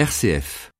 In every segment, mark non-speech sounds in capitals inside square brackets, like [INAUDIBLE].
RCF.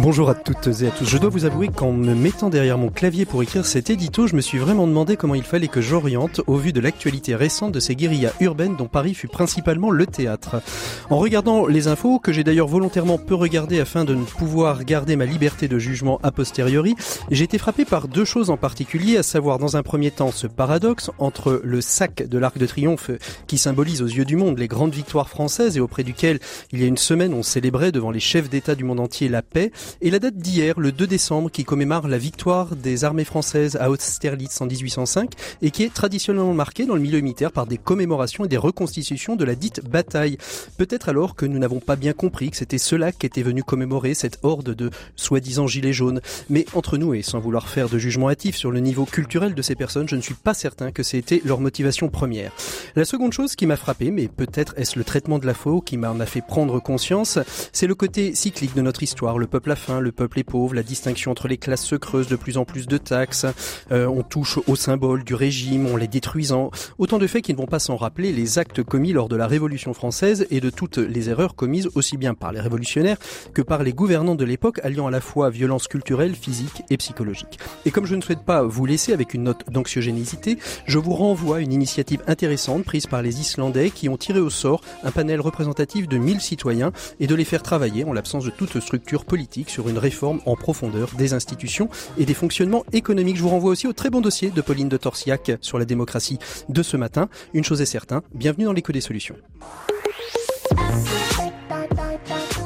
Bonjour à toutes et à tous. Je dois vous avouer qu'en me mettant derrière mon clavier pour écrire cet édito, je me suis vraiment demandé comment il fallait que j'oriente au vu de l'actualité récente de ces guérillas urbaines dont Paris fut principalement le théâtre. En regardant les infos, que j'ai d'ailleurs volontairement peu regardé afin de ne pouvoir garder ma liberté de jugement a posteriori, j'ai été frappé par deux choses en particulier, à savoir dans un premier temps ce paradoxe entre le sac de l'Arc de Triomphe qui symbolise aux yeux du monde les grandes victoires françaises et auprès duquel il y a une semaine on célébrait devant les chefs d'État du monde entier la paix, et la date d'hier, le 2 décembre, qui commémore la victoire des armées françaises à Austerlitz en 1805 et qui est traditionnellement marquée dans le milieu militaire par des commémorations et des reconstitutions de la dite bataille. Peut-être alors que nous n'avons pas bien compris que c'était cela qui était venu commémorer cette horde de soi-disant gilets jaunes. Mais entre nous et sans vouloir faire de jugement hâtif sur le niveau culturel de ces personnes, je ne suis pas certain que c'était leur motivation première. La seconde chose qui m'a frappé, mais peut-être est-ce le traitement de la faux qui m'en a fait prendre conscience, c'est le côté cyclique de notre histoire, le peuple faim, le peuple est pauvre, la distinction entre les classes se creuse de plus en plus de taxes, euh, on touche aux symboles du régime, on les détruisant. Autant de faits qui ne vont pas s'en rappeler les actes commis lors de la Révolution française et de toutes les erreurs commises aussi bien par les révolutionnaires que par les gouvernants de l'époque alliant à la fois violence culturelle, physique et psychologique. Et comme je ne souhaite pas vous laisser avec une note d'anxiogénicité, je vous renvoie à une initiative intéressante prise par les Islandais qui ont tiré au sort un panel représentatif de 1000 citoyens et de les faire travailler en l'absence de toute structure politique sur une réforme en profondeur des institutions et des fonctionnements économiques. Je vous renvoie aussi au très bon dossier de Pauline de Torsiac sur la démocratie de ce matin. Une chose est certaine, bienvenue dans l'écho des solutions.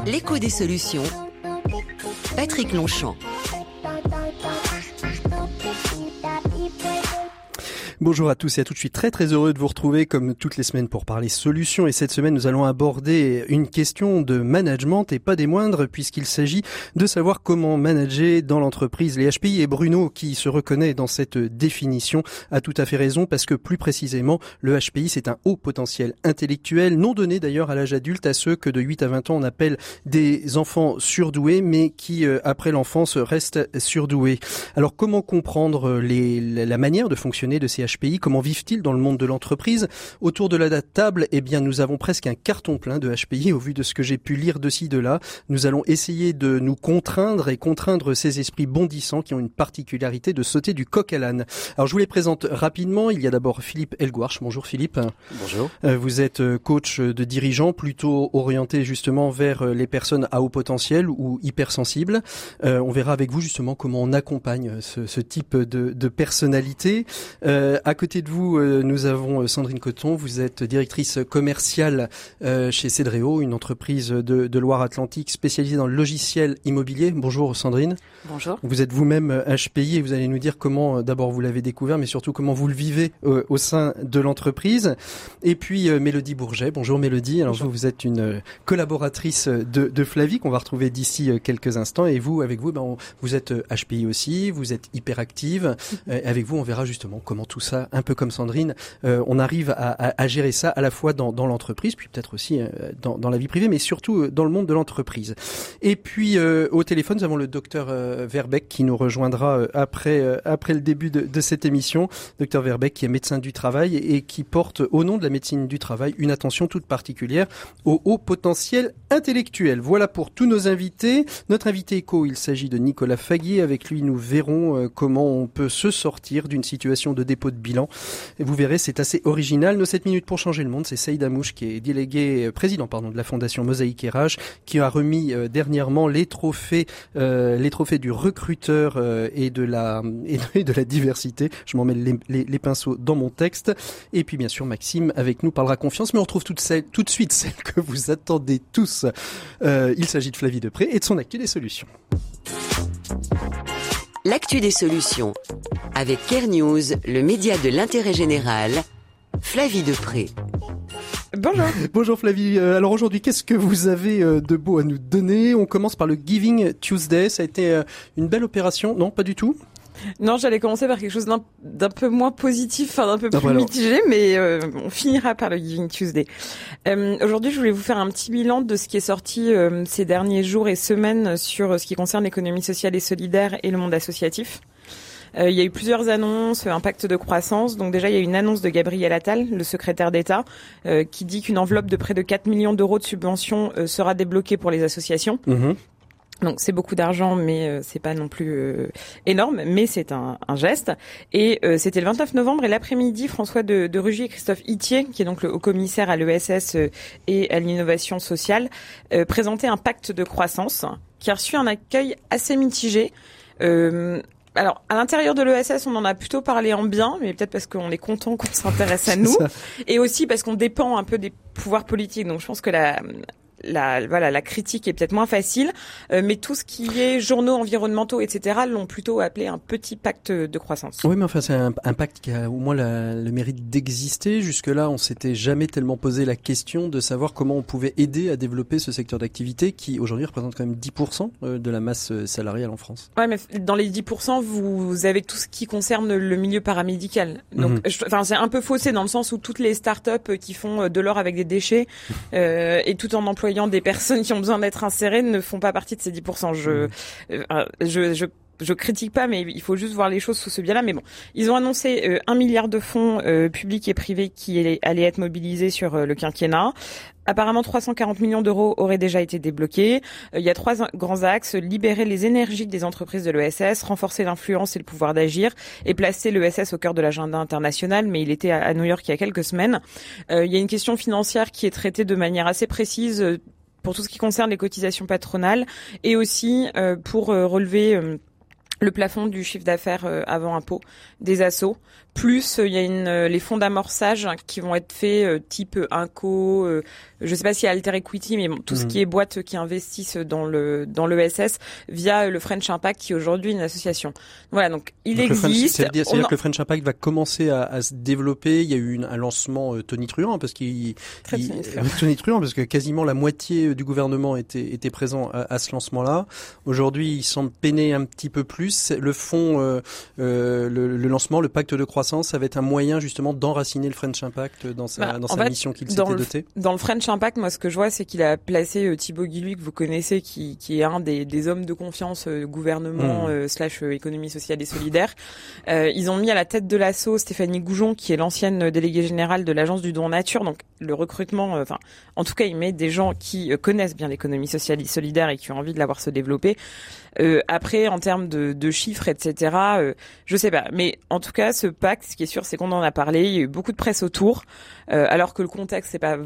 L'écho des solutions. Patrick Longchamp. Bonjour à tous et à toutes, je suis très très heureux de vous retrouver comme toutes les semaines pour parler solutions. Et cette semaine nous allons aborder une question de management et pas des moindres puisqu'il s'agit de savoir comment manager dans l'entreprise. Les HPI et Bruno qui se reconnaît dans cette définition a tout à fait raison parce que plus précisément le HPI c'est un haut potentiel intellectuel non donné d'ailleurs à l'âge adulte à ceux que de 8 à 20 ans on appelle des enfants surdoués mais qui euh, après l'enfance restent surdoués. Alors comment comprendre les, la manière de fonctionner de ces HPI HPI. Comment vivent-ils dans le monde de l'entreprise? Autour de la table, eh bien, nous avons presque un carton plein de HPI au vu de ce que j'ai pu lire de ci, de là. Nous allons essayer de nous contraindre et contraindre ces esprits bondissants qui ont une particularité de sauter du coq à l'âne. Alors, je vous les présente rapidement. Il y a d'abord Philippe Elguarch. Bonjour Philippe. Bonjour. Euh, vous êtes euh, coach de dirigeants plutôt orienté justement vers euh, les personnes à haut potentiel ou hypersensibles. on verra avec vous justement comment on accompagne ce, ce type de, de personnalité. Euh, à côté de vous, euh, nous avons euh, Sandrine Coton. Vous êtes directrice commerciale euh, chez Cedreo, une entreprise de, de Loire-Atlantique spécialisée dans le logiciel immobilier. Bonjour Sandrine. Bonjour. Vous êtes vous-même HPI et vous allez nous dire comment d'abord vous l'avez découvert, mais surtout comment vous le vivez au sein de l'entreprise. Et puis Mélodie Bourget. Bonjour Mélodie. Alors vous, vous êtes une collaboratrice de, de Flavie qu'on va retrouver d'ici quelques instants. Et vous, avec vous, ben, vous êtes HPI aussi. Vous êtes hyperactive. [LAUGHS] avec vous, on verra justement comment tout ça, un peu comme Sandrine, euh, on arrive à, gérer ça à la fois dans, l'entreprise, puis peut-être aussi euh, dans, la vie privée, mais surtout euh, dans le monde de l'entreprise. Et puis au téléphone, nous avons le docteur Verbeck qui nous rejoindra après après le début de, de cette émission. Docteur Verbeck qui est médecin du travail et qui porte au nom de la médecine du travail une attention toute particulière au haut potentiel intellectuel. Voilà pour tous nos invités. Notre invité éco, il s'agit de Nicolas Faguier. Avec lui, nous verrons comment on peut se sortir d'une situation de dépôt de bilan. Vous verrez, c'est assez original. Nos 7 minutes pour changer le monde, c'est Saïd Amouche qui est délégué, euh, président pardon, de la fondation Mosaïque RH, qui a remis euh, dernièrement les trophées, euh, les trophées du recruteur et de la [LAUGHS] et de la diversité. Je m'en mets les, pinceaux dans mon texte. Et puis bien sûr, Maxime avec nous parlera confiance, mais on retrouve tout de suite celle que vous attendez tous. Il s'agit de Flavie Depré et de son actu des solutions. L'actu des solutions. Avec Care News, le média de l'intérêt général, Flavie Depré. Bonjour. [LAUGHS] Bonjour Flavie. Euh, alors aujourd'hui, qu'est-ce que vous avez euh, de beau à nous donner? On commence par le Giving Tuesday. Ça a été euh, une belle opération Non, pas du tout? Non, j'allais commencer par quelque chose d'un peu moins positif, enfin d'un peu plus ah, mitigé, mais euh, on finira par le Giving Tuesday. Euh, Aujourd'hui, je voulais vous faire un petit bilan de ce qui est sorti euh, ces derniers jours et semaines sur ce qui concerne l'économie sociale et solidaire et le monde associatif. il y a eu plusieurs annonces, un pacte de croissance. Donc déjà, il y a une annonce de Gabriel Attal, le secrétaire d'État, qui dit qu'une enveloppe de près de 4 millions d'euros de subventions sera débloquée pour les associations. Mhm. Donc c'est beaucoup d'argent, mais euh, c'est pas non plus euh, énorme, mais c'est un, un, geste. Et euh, c'était le 29 novembre et l'après-midi, François de, de Rugy et Christophe Itier, qui est donc le haut commissaire à l'ESS et à l'innovation sociale, présentaient un pacte de croissance qui a reçu un accueil assez mitigé. alors, à l'intérieur de l'ESS, on en a plutôt parlé en bien, mais peut-être parce qu'on est content qu'on s'intéresse à [LAUGHS] nous, et aussi parce qu'on dépend un peu des pouvoirs politiques. Donc, je pense que la, la voilà la critique est peut-être moins facile, euh, mais tout ce qui est journaux environnementaux, etc., l'ont plutôt appelé un petit pacte de croissance. Oui, mais enfin c'est un, pacte qui a au moins le mérite d'exister. Jusque-là, on s'était jamais tellement posé la question de savoir comment on pouvait aider à développer ce secteur d'activité qui aujourd'hui représente quand même 10% euh, de la masse euh, salariale en France. Ouais, mais dans les 10%, vous avez tout ce qui concerne le milieu paramédical. Donc, mhm. enfin, c'est un peu faussé dans le sens où toutes les startups qui font de l'or avec des déchets et tout en employant des personnes qui ont besoin d'être insérées ne font pas partie de ces 10%. Je, mmh. euh, je, je je critique pas, mais il faut juste voir les choses sous ce biais-là. Mais bon, ils ont annoncé euh, un milliard de fonds euh, publics et privés qui allaient être mobilisés sur le quinquennat. Apparemment, 340 millions d'euros auraient déjà été débloqués. il y a trois grands axes libérer les énergies des entreprises de l'ESS, renforcer l'influence et le pouvoir d'agir, et placer l'ESS au cœur de l'agenda international. Mais il était à, New York il y a quelques semaines. il y a une question financière qui est traitée de manière assez précise pour tout ce qui concerne les cotisations patronales et aussi pour relever le plafond du chiffre d'affaires avant impôt des assos. Plus il y a une, les fonds d'amorçage qui vont être faits type Inco, je sais pas si Alter Equity, mais tout ce mm. qui est boîtes qui investissent dans le dans l'ESS via le French Impact, qui est aujourd'hui une association. Voilà, donc il existe. C'est-à-dire que le French Impact va commencer à, à se développer. Il y a eu un lancement euh, Tony Truant parce qu'il [LAUGHS] Tony Truant parce que quasiment la moitié euh, du gouvernement était était présent à, ce lancement-là. Aujourd'hui, il semble peiner un petit peu plus. Le fonds, euh, euh, le, le, lancement, le pacte de croissance, ça va être un moyen justement d'enraciner le French Impact dans sa bah, dans sa mission qu'il s'était doté. Dans le French Impact, moi, ce que je vois, c'est qu'il a placé euh, Thibaut Guilluy, que vous connaissez, qui, qui est un des, des hommes de confiance euh, gouvernement hmm. euh, slash économie sociale et solidaire. ils ont mis à la tête de l'assaut Stéphanie Goujon, qui est l'ancienne déléguée générale de l'agence du don nature. Donc, le recrutement, enfin, en tout cas, il met des gens qui connaissent bien l'économie sociale et solidaire et qui ont envie de la voir se développer. après, en termes de, de chiffres, etc., je sais pas. Mais en tout cas, ce ce qui est sûr, c'est qu'on en a parlé. Il y a eu beaucoup de presse autour, alors que le contexte, c'est pas,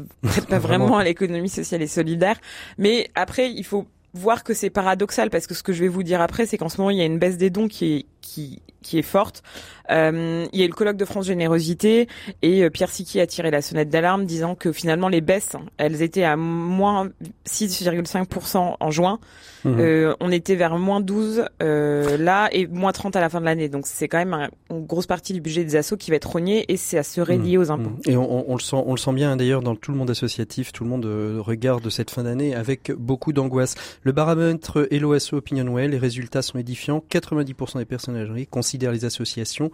pas [LAUGHS] vraiment à l'économie sociale et solidaire. Mais après, il faut voir que c'est paradoxal parce que ce que je vais vous dire après, c'est qu'en ce moment, il y a une baisse des dons qui est, qui, qui est forte. Euh, il y a eu le colloque de France Générosité et euh, Pierre Siki a tiré la sonnette d'alarme disant que finalement les baisses, elles étaient à moins 6,5% en juin. Mmh. Euh, on était vers moins 12 euh, là et moins 30 à la fin de l'année. Donc c'est quand même une grosse partie du budget des assos qui va être rogné et c'est à se relier mmh. aux impôts. Et on, on, le sent, on le sent bien d'ailleurs dans tout le monde associatif, tout le monde regarde cette fin d'année avec beaucoup d'angoisse. Le baromètre LOSO Opinionway, les résultats sont édifiants. 90% des personnes âgées considèrent les associations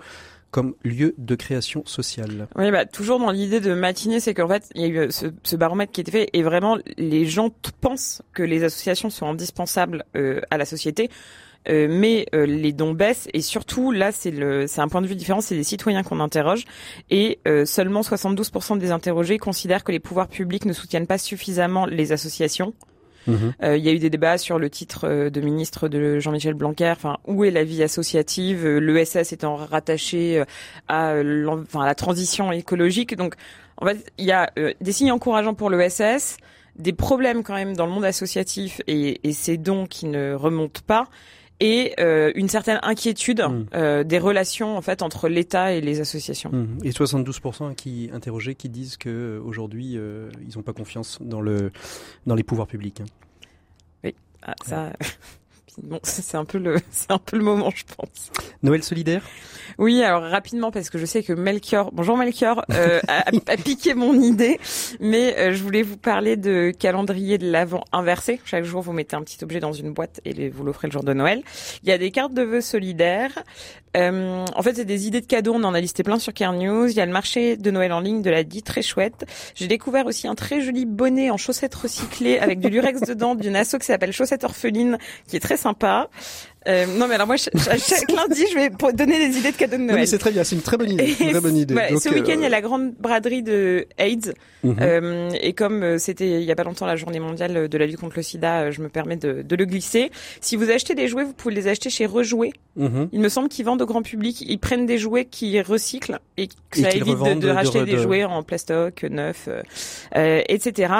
comme lieu de création sociale. Oui, bah, toujours dans l'idée de matinée, c'est qu'en fait, il y a eu euh, ce, baromètre qui était fait et vraiment, les gens pensent que les associations sont indispensables euh, à la société. Euh, mais les dons baissent et surtout là c'est c'est un point de vue différent c'est les citoyens qu'on interroge et seulement 72% des interrogés considèrent que les pouvoirs publics ne soutiennent pas suffisamment les associations Mhm. Euh, il y a eu des débats sur le titre euh, de ministre de Jean-Michel Blanquer. Enfin, où est la vie associative euh, L'ESS étant rattaché à, enfin, la transition écologique. Donc, en fait, il y a des signes encourageants pour l'ESS des problèmes quand même dans le monde associatif et, et ces dons qui ne remontent pas et euh, une certaine inquiétude mmh. euh, des relations en fait entre l'État et les associations. Mmh. Et 72% qui interrogés qui disent que euh, aujourd'hui euh, ils n'ont pas confiance dans le dans les pouvoirs publics. Hein. Oui, ah, ça. [LAUGHS] bon, [LAUGHS] c'est un peu le, [LAUGHS] c'est un peu le moment, je pense. Noël solidaire. Oui, alors rapidement parce que je sais que Melchior, bonjour Melchior, euh, a, a, piqué mon idée, mais euh, je voulais vous parler de calendrier de l'avant inversé. Chaque jour, vous mettez un petit objet dans une boîte et vous l'offrez le jour de Noël. Il y a des cartes de vœux solidaires. Euh, en fait, c'est des idées de cadeaux. On en a listé plein sur Care News. Il y a le marché de Noël en ligne de la dit très chouette. J'ai découvert aussi un très joli bonnet en chaussettes recyclées avec du lurex [LAUGHS] dedans d'une asso qui s'appelle Chaussettes Orphelines, qui est très sympa. Euh, non, mais alors moi, chaque lundi, [LAUGHS] je vais donner des idées de cadeaux de Noël. c'est très bien, c'est une très bonne idée. Très bonne idée. ce week-end, il y a la grande braderie de AIDS. Mhm. euh, et comme c'était il y a pas longtemps la journée mondiale de la lutte contre le sida, je me permets de, de le glisser. Si vous achetez des jouets, vous pouvez les acheter chez Rejouer. Mhm. Il me semble qu'ils vendent au grand public. Ils prennent des jouets qui recyclent et que ça évite de, de, racheter des jouets en plastoc, neuf, euh, etc.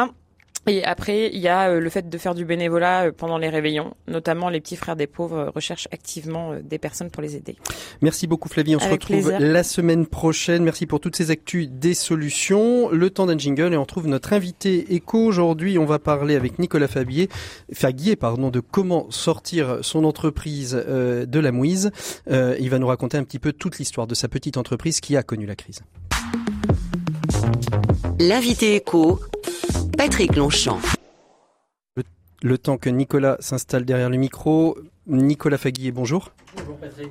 Et après, il y a euh, le fait de faire du bénévolat euh, pendant les réveillons, notamment les petits frères des pauvres euh, recherchent activement des personnes pour les aider. Merci beaucoup Flavie, on se retrouve la semaine prochaine. Merci pour toutes ces actus des solutions. Le temps d'un jingle et on trouve notre invité éco aujourd'hui. On va parler avec Nicolas Fabier, Faguier pardon, de comment sortir son entreprise de la mouise. il va nous raconter un petit peu toute l'histoire de sa petite entreprise qui a connu la crise. L'invité éco Patrick Longchamp. Le, temps que Nicolas s'installe derrière le micro, Nicolas Faguier, bonjour. Bonjour Patrick.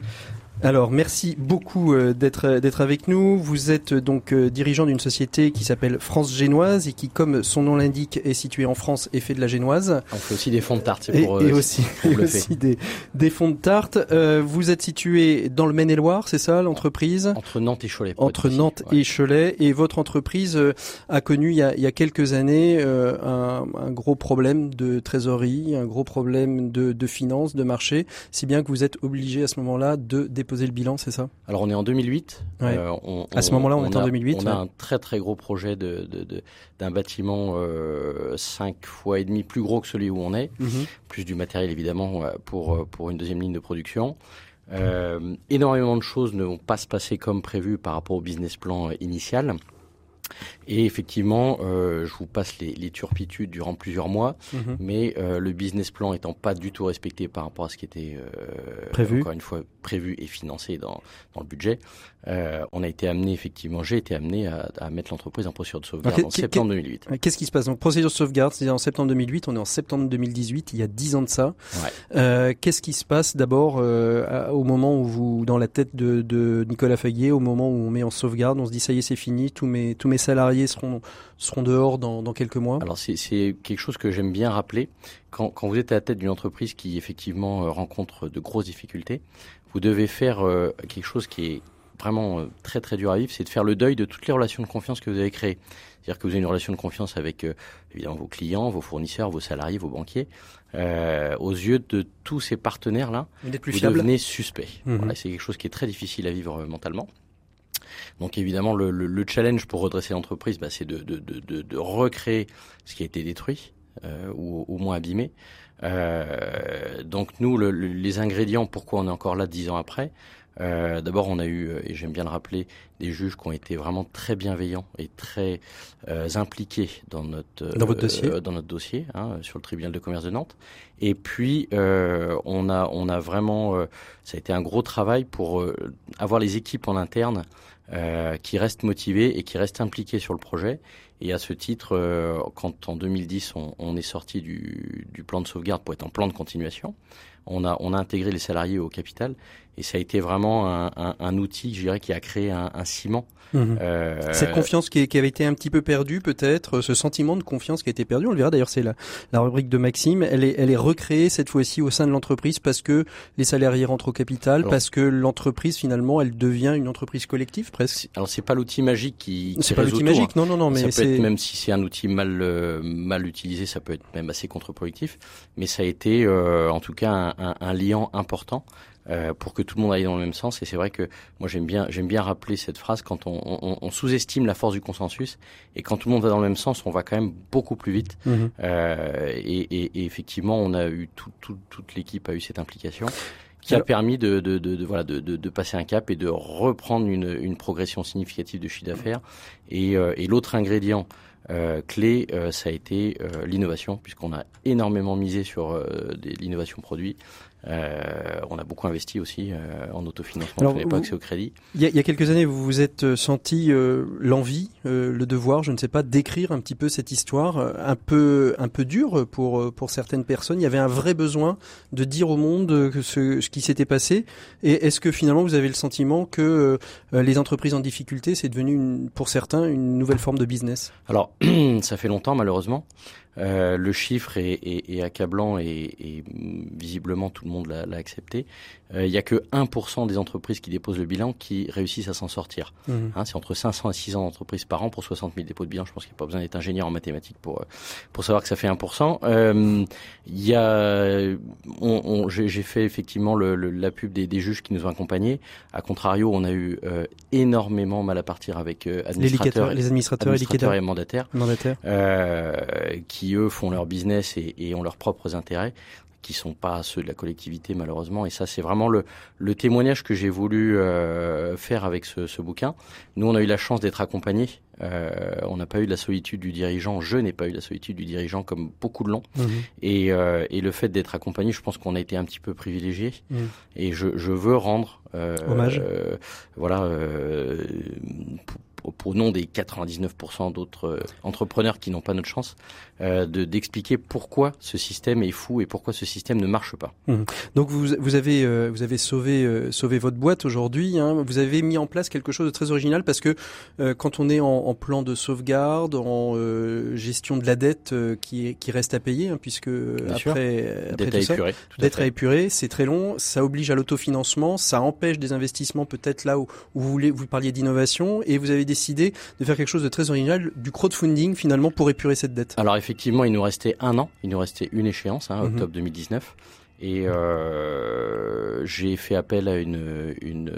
Alors merci beaucoup euh, d'être d'être avec nous. Vous êtes euh, donc euh, dirigeant d'une société qui s'appelle France Génoise et qui, comme son nom l'indique, est située en France et fait de la génoise. On fait aussi des fonds de tarte. Pour, et, aussi, [LAUGHS] aussi des, des fonds de tarte. vous êtes situé dans le Maine-et-Loire, c'est ça l'entreprise? Entre Nantes et Cholet. Entre Nantes et Cholet. Et votre entreprise a connu il y a, il y a quelques années un, un, gros problème de trésorerie, un gros problème de, de finances, de marché, si bien que vous êtes obligé à ce moment-là de déposer le bilan, c'est ça? Alors on est en 2008. Euh, à ce moment-là, on, est en 2008. On a un très très gros projet de, d'un bâtiment euh, 5 fois et demi plus gros que celui où on est, mhm. plus du matériel évidemment euh, pour euh, pour une deuxième ligne de production. énormément de choses ne vont pas se passer comme prévu par rapport au business plan initial. Et effectivement, euh, je vous passe les, les, turpitudes durant plusieurs mois, mhm. mais euh, le business plan étant pas du tout respecté par rapport à ce qui était euh, prévu, encore une fois prévu et financé dans, dans le budget, on a été amené effectivement, j'ai été amené à, à mettre l'entreprise en procédure de sauvegarde en septembre 2008. Qu'est-ce qui se passe? Donc procédure de sauvegarde, c'est en septembre 2008, on est en septembre 2018, il y a dix ans de ça. Ouais. Qu'est-ce qui se passe d'abord au moment où vous, dans la tête de, de Nicolas Faguier, au moment où on met en sauvegarde, on se dit ça y est, c'est fini, tous mes tous mes salariés seront seront dehors dans, dans quelques mois? Alors c'est quelque chose que j'aime bien rappeler. Quand, quand vous êtes à la tête d'une entreprise qui effectivement euh, rencontre de grosses difficultés, vous devez faire euh, quelque chose qui est vraiment euh, très très dur à vivre, c'est de faire le deuil de toutes les relations de confiance que vous avez créées. C'est-à-dire que vous avez une relation de confiance avec euh, évidemment vos clients, vos fournisseurs, vos salariés, vos banquiers. Euh, aux yeux de tous ces partenaires-là, vous, vous devenez suspect. Mmh. Voilà, c'est quelque chose qui est très difficile à vivre mentalement. Donc évidemment, le, le, le challenge pour redresser l'entreprise, bah, c'est de, de, de, de, recréer ce qui a été détruit euh, ou au moins abîmé. Euh, donc nous, le, les ingrédients, pourquoi on est encore là dix ans après euh, D'abord, on a eu, euh, et j'aime bien le rappeler, des juges qui ont été vraiment très bienveillants et très euh, impliqués dans notre dans votre dossier, euh, dans notre dossier hein, sur le tribunal de commerce de Nantes. Et puis, on a on a vraiment, ça a été un gros travail pour avoir les équipes en interne qui restent motivées et qui restent impliquées sur le projet. Et à ce titre, euh, quand en 2010 on, on est sorti du, du, plan de sauvegarde pour être en plan de continuation, on a, on a intégré les salariés au capital et ça a été vraiment un, un, un outil, je dirais, qui a créé un, un ciment. Mmh. Euh... Cette confiance qui, qui, avait été un petit peu perdue, peut-être, ce sentiment de confiance qui a été perdu, on le verra d'ailleurs, c'est la, la rubrique de Maxime, elle est, elle est recréée cette fois-ci au sein de l'entreprise parce que les salariés rentrent au capital, alors, parce que l'entreprise finalement, elle devient une entreprise collective presque. Alors c'est pas l'outil magique qui. C'est pas l'outil magique, non, non, non, mais c'est même si c'est un outil mal euh, mal utilisé, ça peut être même assez contre-productif. Mais ça a été, euh, en tout cas, un, un, un liant important euh, pour que tout le monde aille dans le même sens. Et c'est vrai que moi j'aime bien j'aime bien rappeler cette phrase quand on, on, on sous-estime la force du consensus et quand tout le monde va dans le même sens, on va quand même beaucoup plus vite. Mmh. Euh, et, et, et, effectivement, on a eu tout, tout, toute l'équipe a eu cette implication qui a permis de, de, de, de voilà de, de, passer un cap et de reprendre une, une progression significative de chiffre d'affaires. Et, euh, et l'autre ingrédient euh, clé, euh, ça a été euh, l'innovation, puisqu'on a énormément misé sur l'innovation produit. Euh, on a beaucoup investi aussi euh, en autofinancement, on n'avait pas accès au crédit. Il y, y, a, quelques années, vous vous êtes euh, senti euh, l'envie, euh, le devoir, je ne sais pas, d'écrire un petit peu cette histoire, un peu un peu dure pour pour certaines personnes. Il y avait un vrai besoin de dire au monde que ce, ce qui s'était passé. Et est-ce que finalement vous avez le sentiment que les entreprises en difficulté, c'est devenu une, pour certains une nouvelle forme de business? Alors, [CLEARS THROAT] ça fait longtemps malheureusement. Euh, le chiffre est, est, est accablant et, et, visiblement tout le monde l'a accepté. Euh, il n'y a que 1% des entreprises qui déposent le bilan qui réussissent à s'en sortir. Mmh. Hein, c'est entre 500 et 600 entreprises par an pour 60 000 dépôts de bilan. Je pense qu'il n'y a pas besoin d'être ingénieur en mathématiques pour pour savoir que ça fait 1%. Euh, il y a, on, on, j'ai fait effectivement le, le, la pub des, des, juges qui nous ont accompagnés. À contrario, on a eu euh, énormément mal à partir avec euh, administrateurs, les, administrateurs, administrateurs et mandataires, mandataires. Euh, qui eux font leur business et, et ont leurs propres intérêts qui sont pas ceux de la collectivité malheureusement. Et ça, c'est vraiment le, le témoignage que j'ai voulu euh, faire avec ce, ce, bouquin. Nous, on a eu la chance d'être accompagnés. Euh, on n'a pas eu de la solitude du dirigeant. Je n'ai pas eu de la solitude du dirigeant comme beaucoup de l'ont. Mmh. Et, euh, et, le fait d'être accompagné, je pense qu'on a été un petit peu privilégié. Mmh. Et je, je, veux rendre hommage. voilà pour nom des 99% d'autres euh, entrepreneurs qui n'ont pas notre chance, euh, d'expliquer pourquoi ce système est fou et pourquoi ce système ne marche pas. Mmh. Donc vous, vous avez euh, vous avez sauvé euh, sauvé votre boîte aujourd'hui. Hein. Vous avez mis en place quelque chose de très original parce que quand on est en, en, plan de sauvegarde, en gestion de la dette qui qui reste à payer, hein, puisque Bien après, après dette à épurer, dette à épurer, c'est très long, ça oblige à l'autofinancement, ça empêche des investissements peut-être là où, où vous voulez vous parliez d'innovation et vous avez décidé de faire quelque chose de très original, du crowdfunding finalement pour épurer cette dette. Alors effectivement, il nous restait un an, il nous restait une échéance, hein, octobre mmh. 2019. Et euh, j'ai fait appel à une, une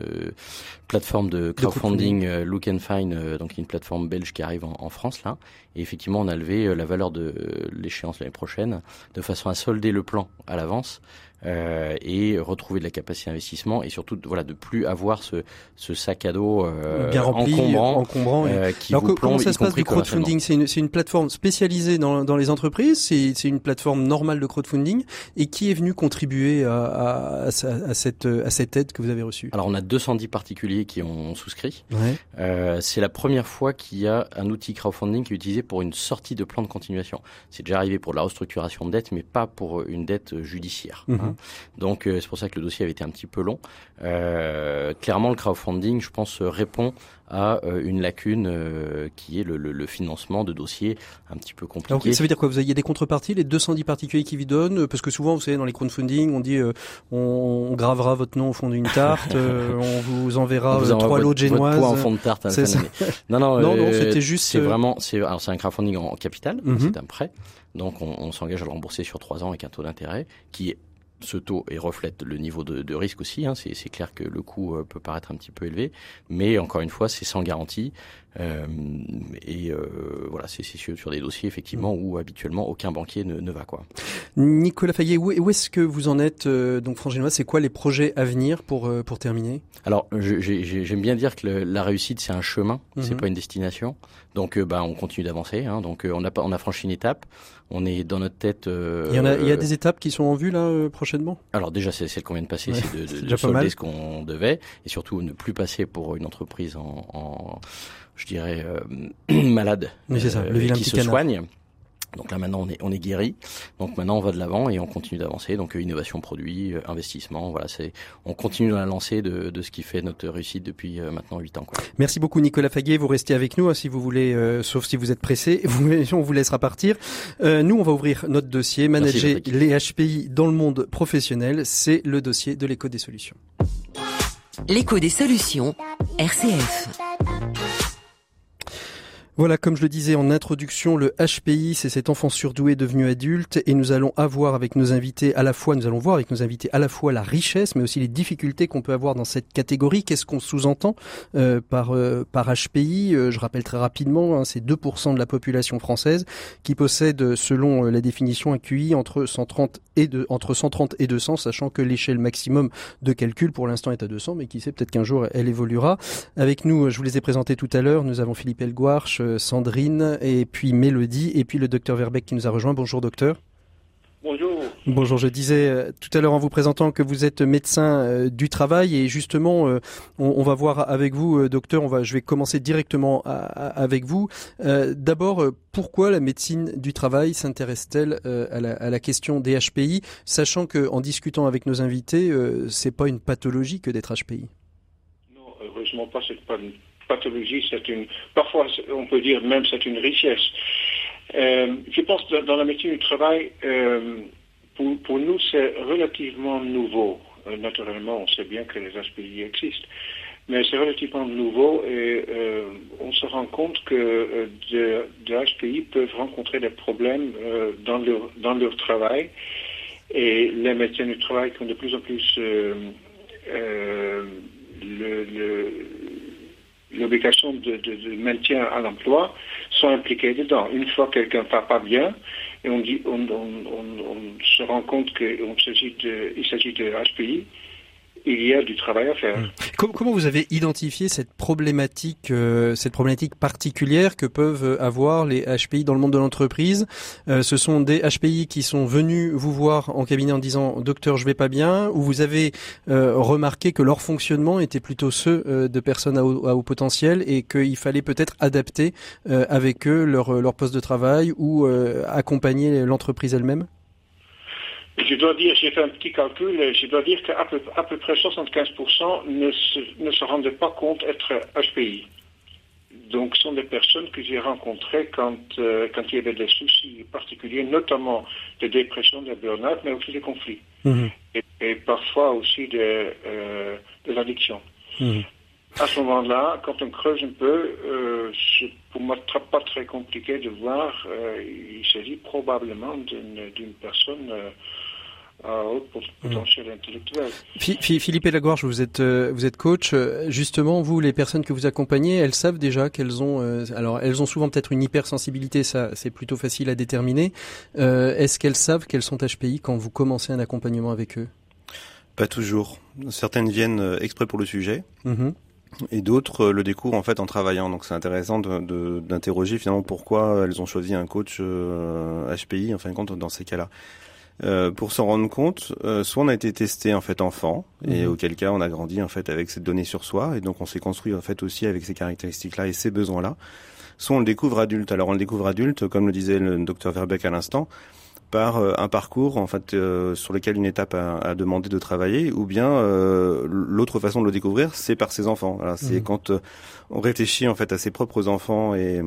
plateforme de crowdfunding, euh, Look and Find, euh, donc une plateforme belge qui arrive en, en, France là. Et effectivement, on a levé euh, la valeur de l'échéance l'année prochaine de façon à solder le plan à l'avance euh, et retrouver de la capacité d'investissement et surtout voilà de plus avoir ce, ce sac à dos euh, bien rempli, encombrant, encombrant euh, qui Alors vous comment ça se passe du crowdfunding C'est une, une, plateforme spécialisée dans, dans les entreprises, c'est une plateforme normale de crowdfunding et qui est venu contribuer à, à, à, à, cette, à cette aide que vous avez reçue? Alors on a 210 particuliers qui ont souscrit. Ouais. Euh, c'est la première fois qu'il y a un outil crowdfunding qui est utilisé pour une sortie de plan de continuation. C'est déjà arrivé pour la restructuration de dette, mais pas pour une dette judiciaire. Mm -hmm. Hein. Donc euh, c'est pour ça que le dossier avait été un petit peu long. Euh, clairement, le crowdfunding, je pense, répond à euh, une lacune euh, qui est le, le, le, financement de dossiers un petit peu compliqués. Alors, ça veut dire quoi? Vous avez des contreparties, les 210 particuliers qui vous donnent Parce que souvent, vous savez, dans les crowdfunding, on dit euh, on, on, gravera votre nom au fond d'une tarte, [LAUGHS] euh, on vous enverra on vous trois lots de génoises. en fond de tarte. Ça. Non, non, [LAUGHS] non, non c'était juste. C'est vraiment, c'est alors c'est un crowdfunding en capital, Mhm. mm -hmm. c'est un prêt. Donc on, on s'engage à le rembourser sur trois ans avec un taux d'intérêt qui est ce taux et reflète le niveau de, de risque aussi. Hein. C'est clair que le coût euh, peut paraître un petit peu élevé, mais encore une fois, c'est sans garantie. Euh, et euh, voilà, c'est sur, des dossiers effectivement où habituellement aucun banquier ne, ne va quoi. Nicolas Fayet, où, où est-ce que vous en êtes euh, donc Franginois C'est quoi les projets à venir pour pour terminer? Alors j'aime bien dire que le, la réussite c'est un chemin, mm -hmm. c'est pas une destination. Donc bah on continue d'avancer. Hein. Donc on a on a franchi une étape. On est dans notre tête. Euh, il y en a, il y a des étapes qui sont en vue là euh, prochainement? Alors déjà, c'est celle qu'on vient de passer, ouais, c'est de, de, [LAUGHS] de solder ce qu'on devait, et surtout ne plus passer pour une entreprise en, en je dirais, euh, [CLEARS THROAT] malade, Mais c'est ça, le qui se canard. soigne. Donc là maintenant on est on est guéri. Donc maintenant on va de l'avant et on continue d'avancer. Donc euh, innovation produit, euh, investissement, voilà, c'est on continue dans la lancée de, de ce qui fait notre réussite depuis euh, maintenant 8 ans quoi. Merci beaucoup Nicolas Faguet, vous restez avec nous hein, si vous voulez euh, sauf si vous êtes pressé, [LAUGHS] vous, on vous laissera partir. Euh, nous on va ouvrir notre dossier manager Merci, les HPI dans le monde professionnel, c'est le dossier de l'écho des solutions. L'écho des solutions RCF. Voilà, comme je le disais en introduction, le HPI, c'est cet enfant surdoué devenu adulte et nous allons avoir avec nos invités à la fois, nous allons voir avec nos invités à la fois la richesse, mais aussi les difficultés qu'on peut avoir dans cette catégorie. Qu'est-ce qu'on sous-entend euh, par, euh, par HPI euh, Je rappelle très rapidement, hein, c'est 2% de la population française qui possède, selon la définition, un QI entre 130 et de, entre 130 et 200, sachant que l'échelle maximum de calcul pour l'instant est à 200, mais qui sait, peut-être qu'un jour elle évoluera. Avec nous, je vous les ai présentés tout à l'heure, nous avons Philippe Elguarche, Sandrine et puis Mélodie et puis le docteur Verbeck qui nous a rejoint. Bonjour docteur. Bonjour. Bonjour, je disais euh, tout à l'heure en vous présentant que vous êtes médecin euh, du travail et justement euh, on, on, va voir avec vous euh, docteur, on va je vais commencer directement à, à, avec vous. Euh, d'abord pourquoi la médecine du travail s'intéresse-t-elle à la, à, la, question des HPI sachant que en discutant avec nos invités c'est pas une pathologie que d'être HPI. Non, heureusement pas c'est pas une pathologie, c'est une, parfois on peut dire même c'est une richesse. Euh, je pense que dans la médecine du travail, euh, pour, nous, c'est relativement nouveau. Euh, naturellement, on sait bien que les HPI existent. Mais c'est relativement nouveau et on se rend compte que des HPI peuvent rencontrer des problèmes dans, leur, travail. Et les médecins du travail qui ont de plus en plus l'obligation de, de, maintien à l'emploi sont impliqués dedans. Une fois que quelqu'un ne va pas bien, et on, dit, on se rend compte qu'il s'agit de, il s'agit de HPI, il y a du travail à faire. Comment vous avez identifié cette problématique, euh, cette problématique particulière que peuvent avoir les HPI dans le monde de l'entreprise? Euh, Ce sont des HPI qui sont venus vous voir en cabinet en disant "Docteur, je vais pas bien", ou vous avez euh, remarqué que leur fonctionnement était plutôt ceux de personnes à haut, potentiel et qu'il fallait peut-être adapter avec eux leur, leur poste de travail ou accompagner l'entreprise elle-même? Je dois dire, j'ai fait un petit calcul, je dois dire qu'à peu, à peu près 75% ne se, ne se rendaient pas compte être HPI. Donc, ce sont des personnes que j'ai rencontrées quand, euh, quand il y avait des soucis particuliers, notamment des dépressions, des burn-out, mais aussi des conflits. Mmh. Et, et, parfois aussi des, euh, des addictions. Mmh. À ce moment-là, quand on creuse un peu, euh, c'est pour moi pas très compliqué de voir, euh, il s'agit probablement d'une personne euh, à haut potentiel intellectuel. Philippe Elagorge, vous êtes vous êtes coach. Justement, vous, les personnes que vous accompagnez, elles savent déjà qu'elles ont. alors, elles ont souvent peut-être une hypersensibilité. Ça, c'est plutôt facile à déterminer. Est-ce qu'elles savent qu'elles sont HPI quand vous commencez un accompagnement avec eux? Pas toujours. Certaines viennent exprès pour le sujet. Mmh et d'autres le découvrent en fait en travaillant. Donc c'est intéressant d'interroger de, finalement pourquoi elles ont choisi un coach euh, HPI en fin de compte dans ces cas-là. Euh, pour s'en rendre compte, euh, soit on a été testé en fait enfant et mmh. auquel cas on a grandi en fait avec cette donnée sur soi et donc on s'est construit en fait aussi avec ces caractéristiques-là et ces besoins-là. Soit on le découvre adulte. Alors on le découvre adulte, comme le disait le docteur Verbeck à l'instant par euh, un parcours en fait euh, sur lequel une étape a, a, demandé de travailler, ou bien euh, l'autre façon de le découvrir, c'est par ses enfants. C'est mmh. quand on réfléchit en fait à ses propres enfants et,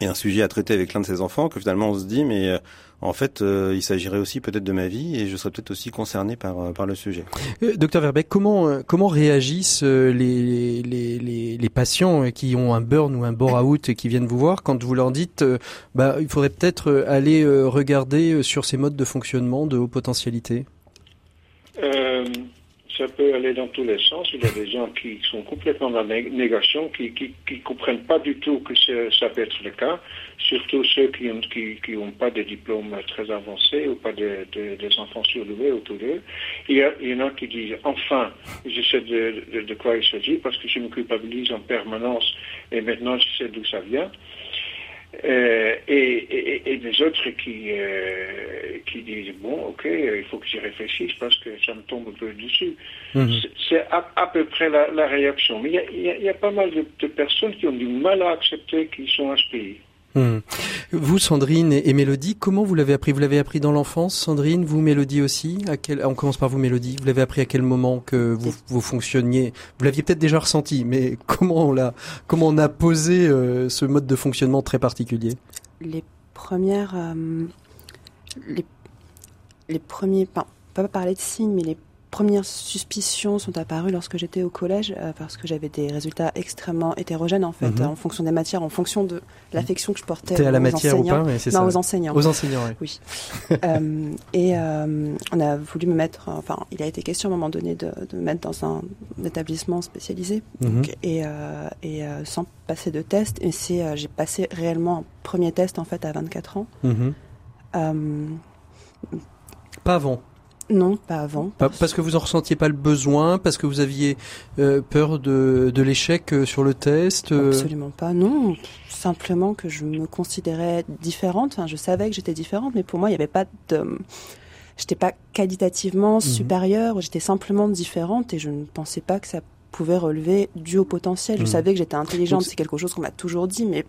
et un sujet à traiter avec l'un de ses enfants que finalement on se dit mais en fait, euh, il s'agirait aussi peut-être de ma vie et je serais peut-être aussi concerné par, euh, par le sujet. Euh, docteur Verbeck, comment, comment réagissent les, les, les, les, patients qui ont un burn ou un bore-out et qui viennent vous voir quand vous leur dites bah, il faudrait peut-être aller regarder sur ces modes de fonctionnement de haute potentialité? Ça peut aller dans tous les sens. Il y a des gens qui sont complètement dans la négation, qui qui, comprennent pas du tout que ça peut être le cas, surtout ceux qui n'ont qui, qui pas de diplômes très avancés ou pas de, de, des enfants surlevés autour d'eux. Il, il, y en a qui disent enfin, je sais de, de, de quoi il s'agit parce que je me culpabilise en permanence et maintenant je sais d'où ça vient. Euh, et, et, et, des autres qui, euh, qui disent bon, ok, il faut que j'y réfléchisse parce que ça me tombe un peu dessus. Mmh. C'est à, à, peu près la, la réaction. Mais il y a, y a, pas mal de, de, personnes qui ont du mal à accepter qu'ils sont HPI. Mmh. Vous, Sandrine et, Mélodie, comment vous l'avez appris? Vous l'avez appris dans l'enfance, Sandrine? Vous, Mélodie aussi? À quel... On commence par vous, Mélodie. Vous l'avez appris à quel moment que vous, vous fonctionniez? Vous l'aviez peut-être déjà ressenti, mais [LAUGHS] comment on, l'a, comment on a posé euh, ce mode de fonctionnement très particulier? Les premières... Euh, les, les premiers... Pas, pas parler de signes, mais les premières suspicions sont apparues lorsque j'étais au collège euh, parce que j'avais des résultats extrêmement hétérogènes en fait, mm -hmm. en fonction des matières, en fonction de l'affection que je portais aux à la matière enseignants. Ou pas, c'est non, ça. aux enseignants. Aux enseignants, oui. oui. euh, et euh, on a voulu me mettre, enfin, il a été question à un moment donné de, de me mettre dans un, établissement spécialisé Mhm. donc, et, et sans passer de test. Et c'est, j'ai passé réellement un premier test en fait à 24 ans. Mhm. Pas avant. Non, pas avant. Pas, parce que vous en ressentiez pas le besoin, parce que vous aviez euh, peur de, de l'échec euh, sur le test. Euh... Absolument pas. Non, simplement que je me considérais différente. Enfin, je savais que j'étais différente, mais pour moi, il n'y avait pas de. J'étais pas qualitativement mmh. supérieure. J'étais simplement différente, et je ne pensais pas que ça pouvait relever du haut potentiel. Mmh. Je savais que j'étais intelligente. C'est quelque chose qu'on m'a toujours dit, mais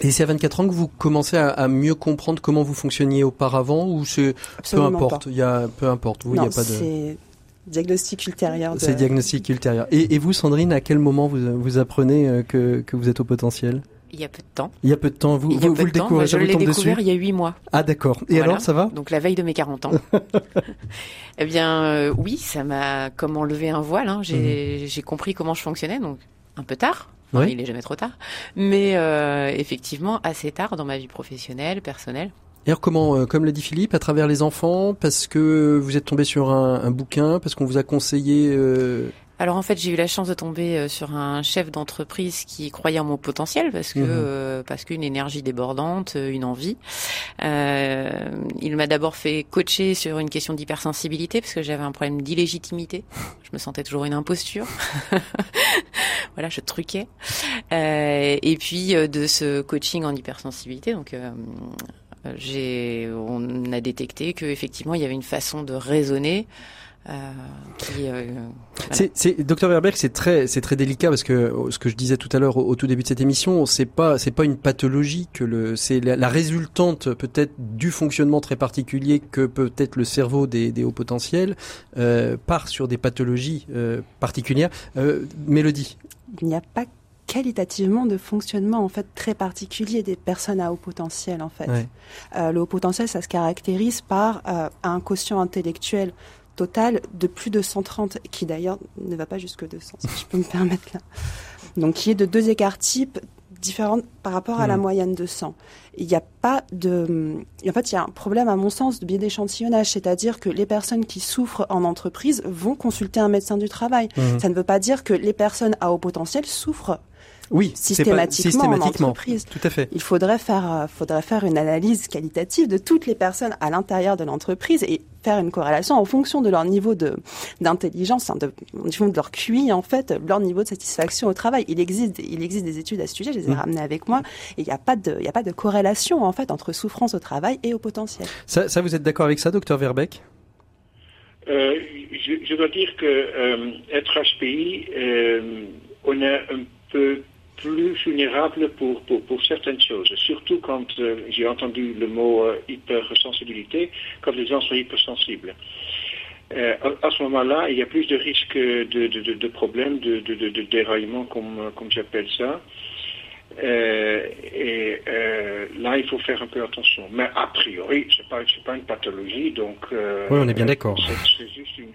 et c'est à 24 ans que vous commencez à, à, mieux comprendre comment vous fonctionniez auparavant ou c'est peu importe, il y a peu importe, vous il y a pas de c'est diagnostic ultérieur. De... C'est diagnostic ultérieur. Et, et, vous Sandrine, à quel moment vous vous apprenez que que vous êtes au potentiel? Il y a peu de temps. Il y a peu de temps, vous, vous, le temps. découvrez, je l'ai découvert dessus il y a huit mois. Ah d'accord. Et Voilà. alors, ça va? Donc la veille de mes 40 ans. [LAUGHS] eh bien, euh, oui, ça m'a comme enlevé un voile. Hein. J'ai j'ai compris comment je fonctionnais, donc un peu tard. Enfin, Oui. Il est jamais trop tard, mais euh, effectivement assez tard dans ma vie professionnelle, personnelle. Et alors comment, euh, comme l'a dit Philippe, à travers les enfants, parce que vous êtes tombé sur un, un bouquin, parce qu'on vous a conseillé... euh, Alors en fait, j'ai eu la chance de tomber euh, sur un chef d'entreprise qui croyait en mon potentiel parce que Mhm. euh, parce qu'une énergie débordante, euh, une envie. Euh, il m'a d'abord fait coacher sur une question d'hypersensibilité parce que j'avais un problème d'illégitimité. Je me sentais toujours une imposture. [LAUGHS] voilà, je truquais. Euh, et puis euh, de ce coaching en hypersensibilité, donc. euh, j'ai, on a détecté que effectivement il y avait une façon de raisonner euh, qui, euh, voilà. C'est, c'est, docteur c'est très, c'est très délicat parce que euh, ce que je disais tout à l'heure au, au tout début de cette émission, c'est pas, c'est pas une pathologie que le, c'est la, la résultante peut-être du fonctionnement très particulier que peut être le cerveau des, des hauts potentiels euh, part sur des pathologies euh, particulières. Euh, Mélodie. Il n'y a pas qualitativement de fonctionnement en fait très particulier des personnes à haut potentiel en fait. Ouais. Euh, le haut potentiel, ça se caractérise par euh, un quotient intellectuel total de plus de 130, qui d'ailleurs ne va pas jusque 200, si je peux me permettre là. Donc qui est de deux écarts types différents par rapport à la Mhm. moyenne de 100. Il n'y a pas de... En fait, il y a un problème, à mon sens, de biais d'échantillonnage, c'est-à-dire que les personnes qui souffrent en entreprise vont consulter un médecin du travail. Mhm. Ça ne veut pas dire que les personnes à haut potentiel souffrent Oui, systématiquement, en systématiquement. entreprise. Tout à fait. Il faudrait faire, euh, faudrait faire une analyse qualitative de toutes les personnes à l'intérieur de l'entreprise et faire une corrélation en fonction de leur niveau de d'intelligence, hein, de, en fonction de leur QI en fait, leur niveau de satisfaction au travail. Il existe, il existe des études à ce sujet, je les ai Mm. ramenées avec moi, et il n'y a pas de, il a pas de corrélation en fait entre souffrance au travail et au potentiel. Ça, ça vous êtes d'accord avec ça, docteur Verbeck? Euh, je, je dois dire que euh, être HPI, euh, on est un peu plus vulnérable pour, pour, pour certaines choses, surtout quand euh, j'ai entendu le mot euh, hypersensibilité, quand les gens sont hypersensibles. Euh, à, à ce moment-là, il y a plus de risques de, de, de, de problèmes, de, de, déraillement, comme, comme j'appelle ça. Et là, il faut faire un peu attention. Mais a priori, c'est pas c'est pas une pathologie, donc. Oui, on est bien d'accord. C'est juste une,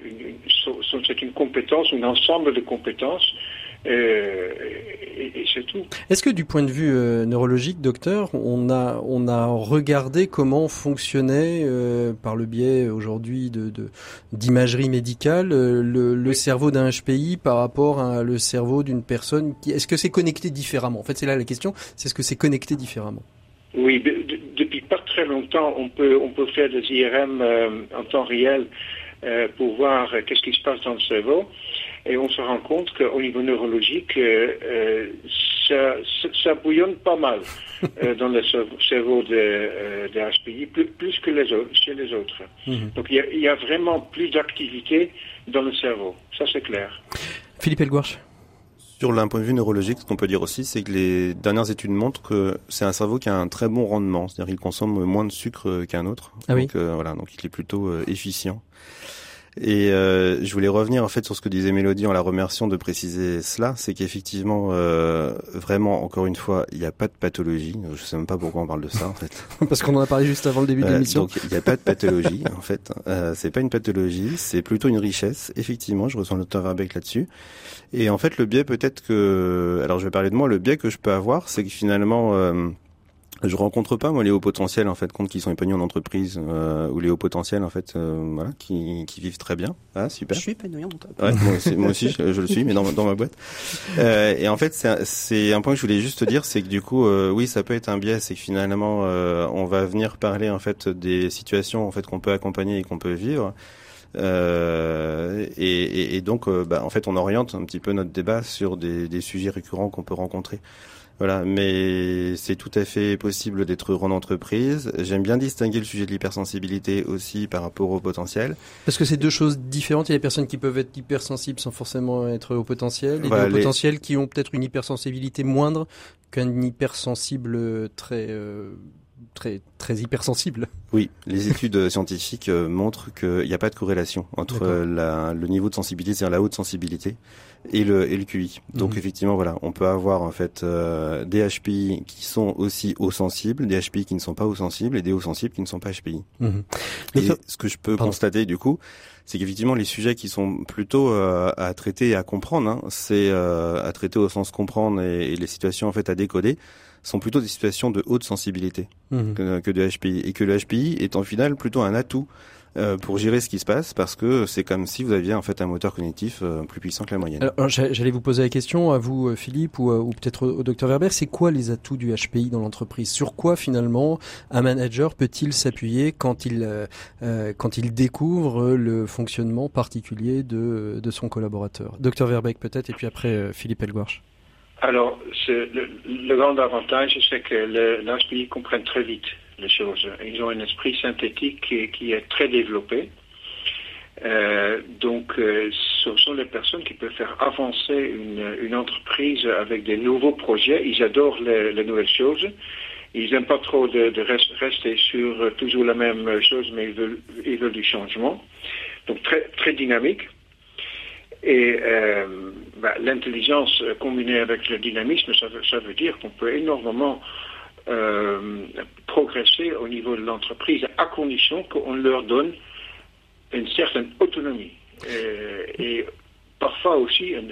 une, compétence, un ensemble de compétences, euh, tout. Est-ce que du point de vue euh, neurologique, docteur, on a on a regardé comment fonctionnait euh, par le biais aujourd'hui de de- d'imagerie médicale euh, le, le cerveau d'un HPI par rapport à le cerveau d'une personne qui est-ce que c'est connecté différemment? En fait, c'est là la question, c'est est-ce que c'est connecté différemment Oui, de- de- depuis pas très longtemps, on peut on peut faire des IRM en temps réel pour voir qu'est-ce qui se passe dans le cerveau. Et on se rend compte qu'au niveau neurologique, euh, euh, ça, ça, ça bouillonne pas mal [LAUGHS] euh, dans le cerveau, des, euh, HPI, plus, plus que les autres, chez les autres. Mhm. Donc il y, a, il y a vraiment plus d'activité dans le cerveau, ça c'est clair. Philippe Elgouarche Sur l'un point de vue neurologique, ce qu'on peut dire aussi, c'est que les dernières études montrent que c'est un cerveau qui a un très bon rendement, c'est-à-dire qu'il consomme moins de sucre qu'un autre. Ah oui. donc euh, voilà, donc il est plutôt euh, efficient. Et euh, je voulais revenir en fait sur ce que disait Mélodie en la remerciant de préciser cela, c'est qu'effectivement, euh, vraiment, encore une fois, il n'y a pas de pathologie. Je sais même pas pourquoi on parle de ça en fait. [LAUGHS] parce qu'on en a parlé juste avant le début de Euh, l'émission. donc il n'y a pas de pathologie en fait. Euh, c'est pas une pathologie, c'est plutôt une richesse. Effectivement, je ressens le docteur Verbeck là-dessus. Et en fait, le biais peut-être que, alors je vais parler de moi, le biais que je peux avoir, c'est que finalement, euh, je rencontre pas moi les hauts potentiels en fait, compte qui sont épanouis en entreprise euh, ou les hauts potentiels en fait, euh, voilà, qui, qui vivent très bien. Ah super. Je suis épanouillante. Ouais, moi aussi, moi aussi je, je le suis, mais dans, ma- dans ma boîte. Euh, et en fait, c'est un- c'est un point que je voulais juste te dire, c'est que du coup, euh, oui, ça peut être un biais, c'est que finalement, euh, on va venir parler en fait des situations en fait qu'on peut accompagner et qu'on peut vivre. Euh, et, et- et donc, euh, bah, en fait, on oriente un petit peu notre débat sur des, des sujets récurrents qu'on peut rencontrer. Voilà, mais c'est tout à fait possible d'être en entreprise. J'aime bien distinguer le sujet de l'hypersensibilité aussi par rapport au potentiel. Parce que c'est deux choses différentes. Il y a des personnes qui peuvent être hypersensibles sans forcément être au potentiel, et Voilà, des les- potentiels qui ont peut-être une hypersensibilité moindre qu'un hypersensible très euh, très très hypersensible. Oui, les [LAUGHS] études scientifiques montrent qu'il n'y a pas de corrélation entre la, le niveau de sensibilité, c'est-à-dire la haute sensibilité, et le et le QI. Donc mhm. effectivement, voilà, on peut avoir en fait euh, des HPI qui sont aussi haut sensibles, des HPI qui ne sont pas haut sensibles et des hauts sensibles qui ne sont pas HPI. Mhm. Et ce que je peux constater du coup, c'est qu'effectivement les sujets qui sont plutôt euh, à traiter et à comprendre, hein, c'est euh, à traiter au sens comprendre et, les situations en fait à décoder sont plutôt des situations de haute sensibilité mhm. que, que de HPI et que le HPI est en final plutôt un atout euh, pour gérer ce qui se passe parce que c'est comme si vous aviez en fait un moteur cognitif euh, plus puissant que la moyenne. Alors, j'allais vous poser la question à vous euh, Philippe ou, ou peut-être au, docteur Verber, c'est quoi les atouts du HPI dans l'entreprise? Sur quoi finalement un manager peut-il s'appuyer quand il quand il découvre le fonctionnement particulier de, de son collaborateur? Docteur Verbeek peut-être et puis après Philippe Elgouarch. Alors, le, le, grand avantage, c'est que l'HPI comprenne très vite les choses. Ils ont un esprit synthétique qui, est très développé. Euh, donc, euh, ce sont les personnes qui peuvent faire avancer une, entreprise avec des nouveaux projets. Ils adorent les, nouvelles choses. Ils n'aiment pas trop de, rester sur toujours la même chose, mais ils veulent, ils veulent du changement. Donc, très, très dynamique. Et euh, bah, l'intelligence combinée avec le dynamisme, ça veut dire qu'on peut énormément euh, progresser au niveau de l'entreprise à condition qu'on leur donne une certaine autonomie. Euh, parfois aussi une,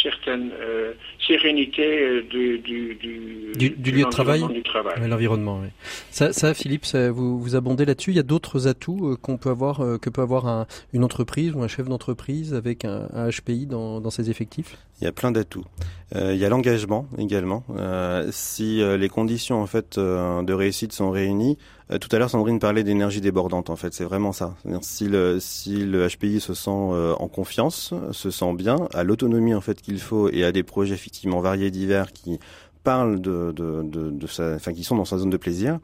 certaine euh, sérénité euh, du, du, du, du, lieu de travail, l'environnement. Oui. Ça, ça, Philippe, ça, vous, vous abondez là-dessus. Il y a d'autres atouts euh, qu'on peut avoir, que peut avoir un, une entreprise ou un chef d'entreprise avec un, un, HPI dans, dans ses effectifs? Il y a plein d'atouts. il y a l'engagement également. si les conditions en fait de réussite sont réunies, euh, tout à l'heure, Sandrine parlait d'énergie débordante. En fait, c'est vraiment ça. Si le, si le HPI se sent euh, en confiance, se sent bien, a l'autonomie en fait qu'il faut et a des projets effectivement variés divers qui parlent de, de, de, de sa, enfin qui sont dans sa zone de plaisir.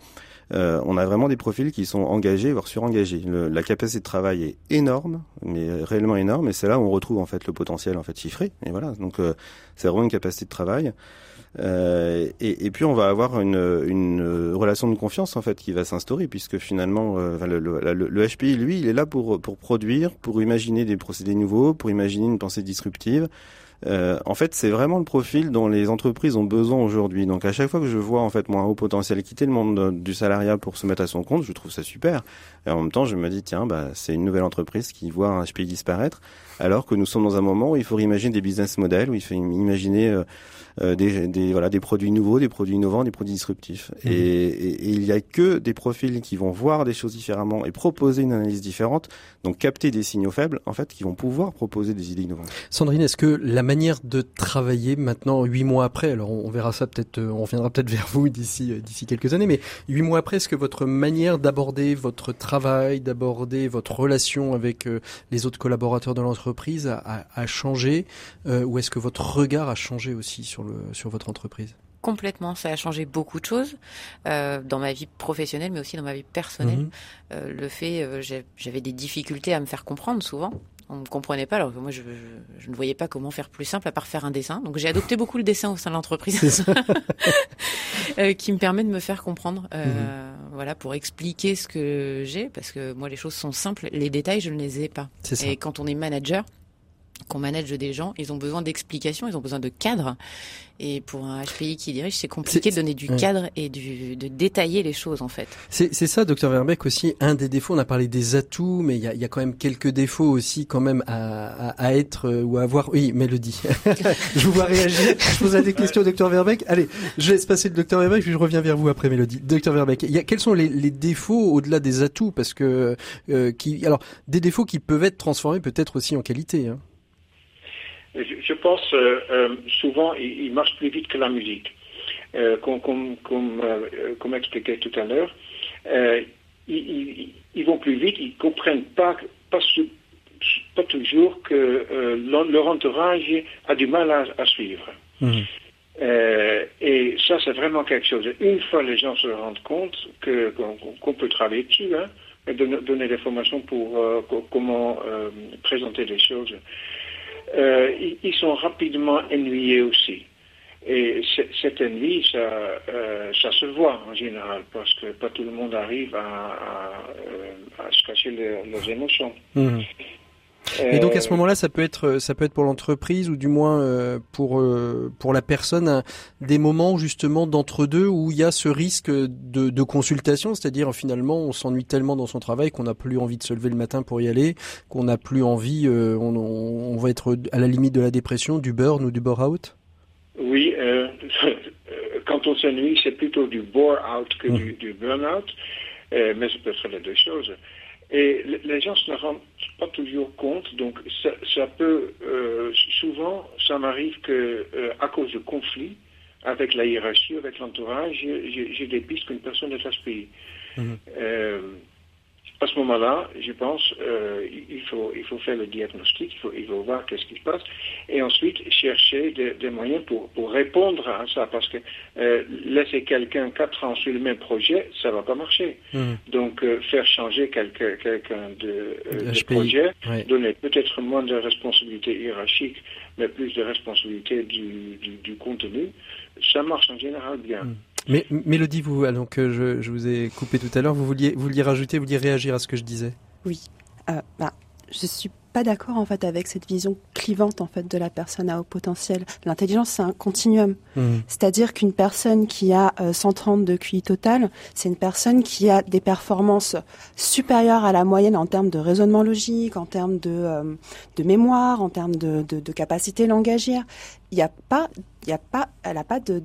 Euh, on a vraiment des profils qui sont engagés, voire surengagés. Le, la capacité de travail est énorme, mais réellement énorme, et c'est là où on retrouve en fait le potentiel en fait chiffré. Et voilà, donc euh, c'est vraiment une capacité de travail. Euh, et, et, puis on va avoir une, une, relation de confiance en fait qui va s'instaurer puisque finalement euh, le, le, le, HPI lui il est là pour pour produire, pour imaginer des procédés nouveaux, pour imaginer une pensée disruptive. Euh, en fait, c'est vraiment le profil dont les entreprises ont besoin aujourd'hui. Donc, à chaque fois que je vois en fait moi un haut potentiel quitter le monde du salariat pour se mettre à son compte, je trouve ça super. Et en même temps, je me dis tiens, bah c'est une nouvelle entreprise qui voit un HPI disparaître, alors que nous sommes dans un moment où il faut imaginer des business models, où il faut imaginer euh, euh, des, des, voilà, des produits nouveaux, des produits innovants, des produits disruptifs. Mmh. Et, et, il y a que des profils qui vont voir des choses différemment et proposer une analyse différente, donc capter des signaux faibles, en fait, qui vont pouvoir proposer des idées innovantes. Sandrine, est-ce que la manière de travailler maintenant, huit mois après, alors on, verra ça peut-être, euh, on reviendra peut-être vers vous d'ici euh, d'ici quelques années, mais huit mois après, est-ce que votre manière d'aborder votre travail, d'aborder votre relation avec les autres collaborateurs de l'entreprise a, a, changé, ou est-ce que votre regard a changé aussi sur sur, votre entreprise Complètement, ça a changé beaucoup de choses euh, dans ma vie professionnelle, mais aussi dans ma vie personnelle. Mhm. Euh, le fait, euh, j'avais des difficultés à me faire comprendre souvent. On me comprenait pas, alors que moi je, ne voyais pas comment faire plus simple à part faire un dessin. Donc j'ai adopté beaucoup le dessin au sein de l'entreprise, [LAUGHS] qui me permet de me faire comprendre, mhm. voilà, pour expliquer ce que j'ai, parce que moi les choses sont simples, les détails je ne les ai pas. Et quand on est manager, qu'on manage des gens, ils ont besoin d'explications, ils ont besoin de cadres. Et pour un HPI qui dirige, c'est compliqué de donner du cadre et du, de détailler les choses en fait. C'est ça, docteur Verbeek aussi. Un des défauts, on a parlé des atouts, mais il y a, y a, quand même quelques défauts aussi quand même à, à, à être euh, ou à avoir. Oui, Mélodie. [LAUGHS] je vous vois réagir. Je pose des questions au docteur Verbeek. Allez, je laisse passer le docteur Verbeek, puis je reviens vers vous après Mélodie. Docteur Verbeek, y a, quels sont les, les défauts au-delà des atouts? Parce que euh, qui, alors des défauts qui peuvent être transformés peut-être aussi en qualité. Hein. Je, pense euh, euh, souvent, il, marche plus vite que la musique. Euh, comme, comme, comme, comme expliqué tout à l'heure, ils, ils, vont plus vite, ils comprennent pas, pas, pas toujours que leur entourage a du mal à, suivre. Mmh. et ça, c'est vraiment quelque chose. Une fois les gens se rendent compte que, qu'on, peut travailler dessus, hein, et donner, des formations pour, pour comment présenter les choses, euh, ils sont rapidement ennuyés aussi. Et cette envie, ça, euh, ça se voit en général, parce que pas tout le monde arrive à, euh, se cacher leurs émotions. Mhm. Et donc à ce moment-là, ça peut être ça peut être pour l'entreprise ou du moins euh, pour euh, pour la personne des moments justement d'entre deux où il y a ce risque de, de consultation, c'est-à-dire finalement on s'ennuie tellement dans son travail qu'on n'a plus envie de se lever le matin pour y aller, qu'on n'a plus envie, euh, on, on, va être à la limite de la dépression, du burn ou du bore-out? Oui, [LAUGHS] quand on s'ennuie, c'est plutôt du bore-out que mmh. du, du burn-out, mais ça peut être les deux choses. Et les gens ne se rendent pas toujours compte, donc ça, ça peut, euh, souvent, ça m'arrive que euh, à cause de conflits avec la hiérarchie, avec l'entourage, j'ai des pistes qu'une personne HPI. Mmh. Euh, à ce moment-là, je pense, euh, il, faut, il faut faire le diagnostic, il faut, il faut voir qu'est-ce qui se passe, et ensuite chercher des, des moyens pour, pour, répondre à ça, parce que euh, laisser quelqu'un quatre ans sur le même projet, ça va pas marcher. Mmh. Donc, euh, faire changer quelqu'un de, de projet, donner peut-être moins de responsabilités hiérarchiques, mais plus de responsabilités du, du, du, contenu, ça marche en général bien. Mmh. Mais Mélodie, vous, donc je, je, vous ai coupé tout à l'heure, vous vouliez, vous vouliez rajouter, vous vouliez réagir à ce que je disais? Oui. Euh, bah, je suis pas d'accord en fait avec cette vision clivante en fait de la personne à haut potentiel. L'intelligence c'est un continuum, mmh. c'est-à-dire qu'une personne qui a euh, 130 de QI total, c'est une personne qui a des performances supérieures à la moyenne en termes de raisonnement logique, en termes de, euh, de mémoire, en termes de, de, de capacité langagière. Il n'y a pas, il y a pas, elle a pas de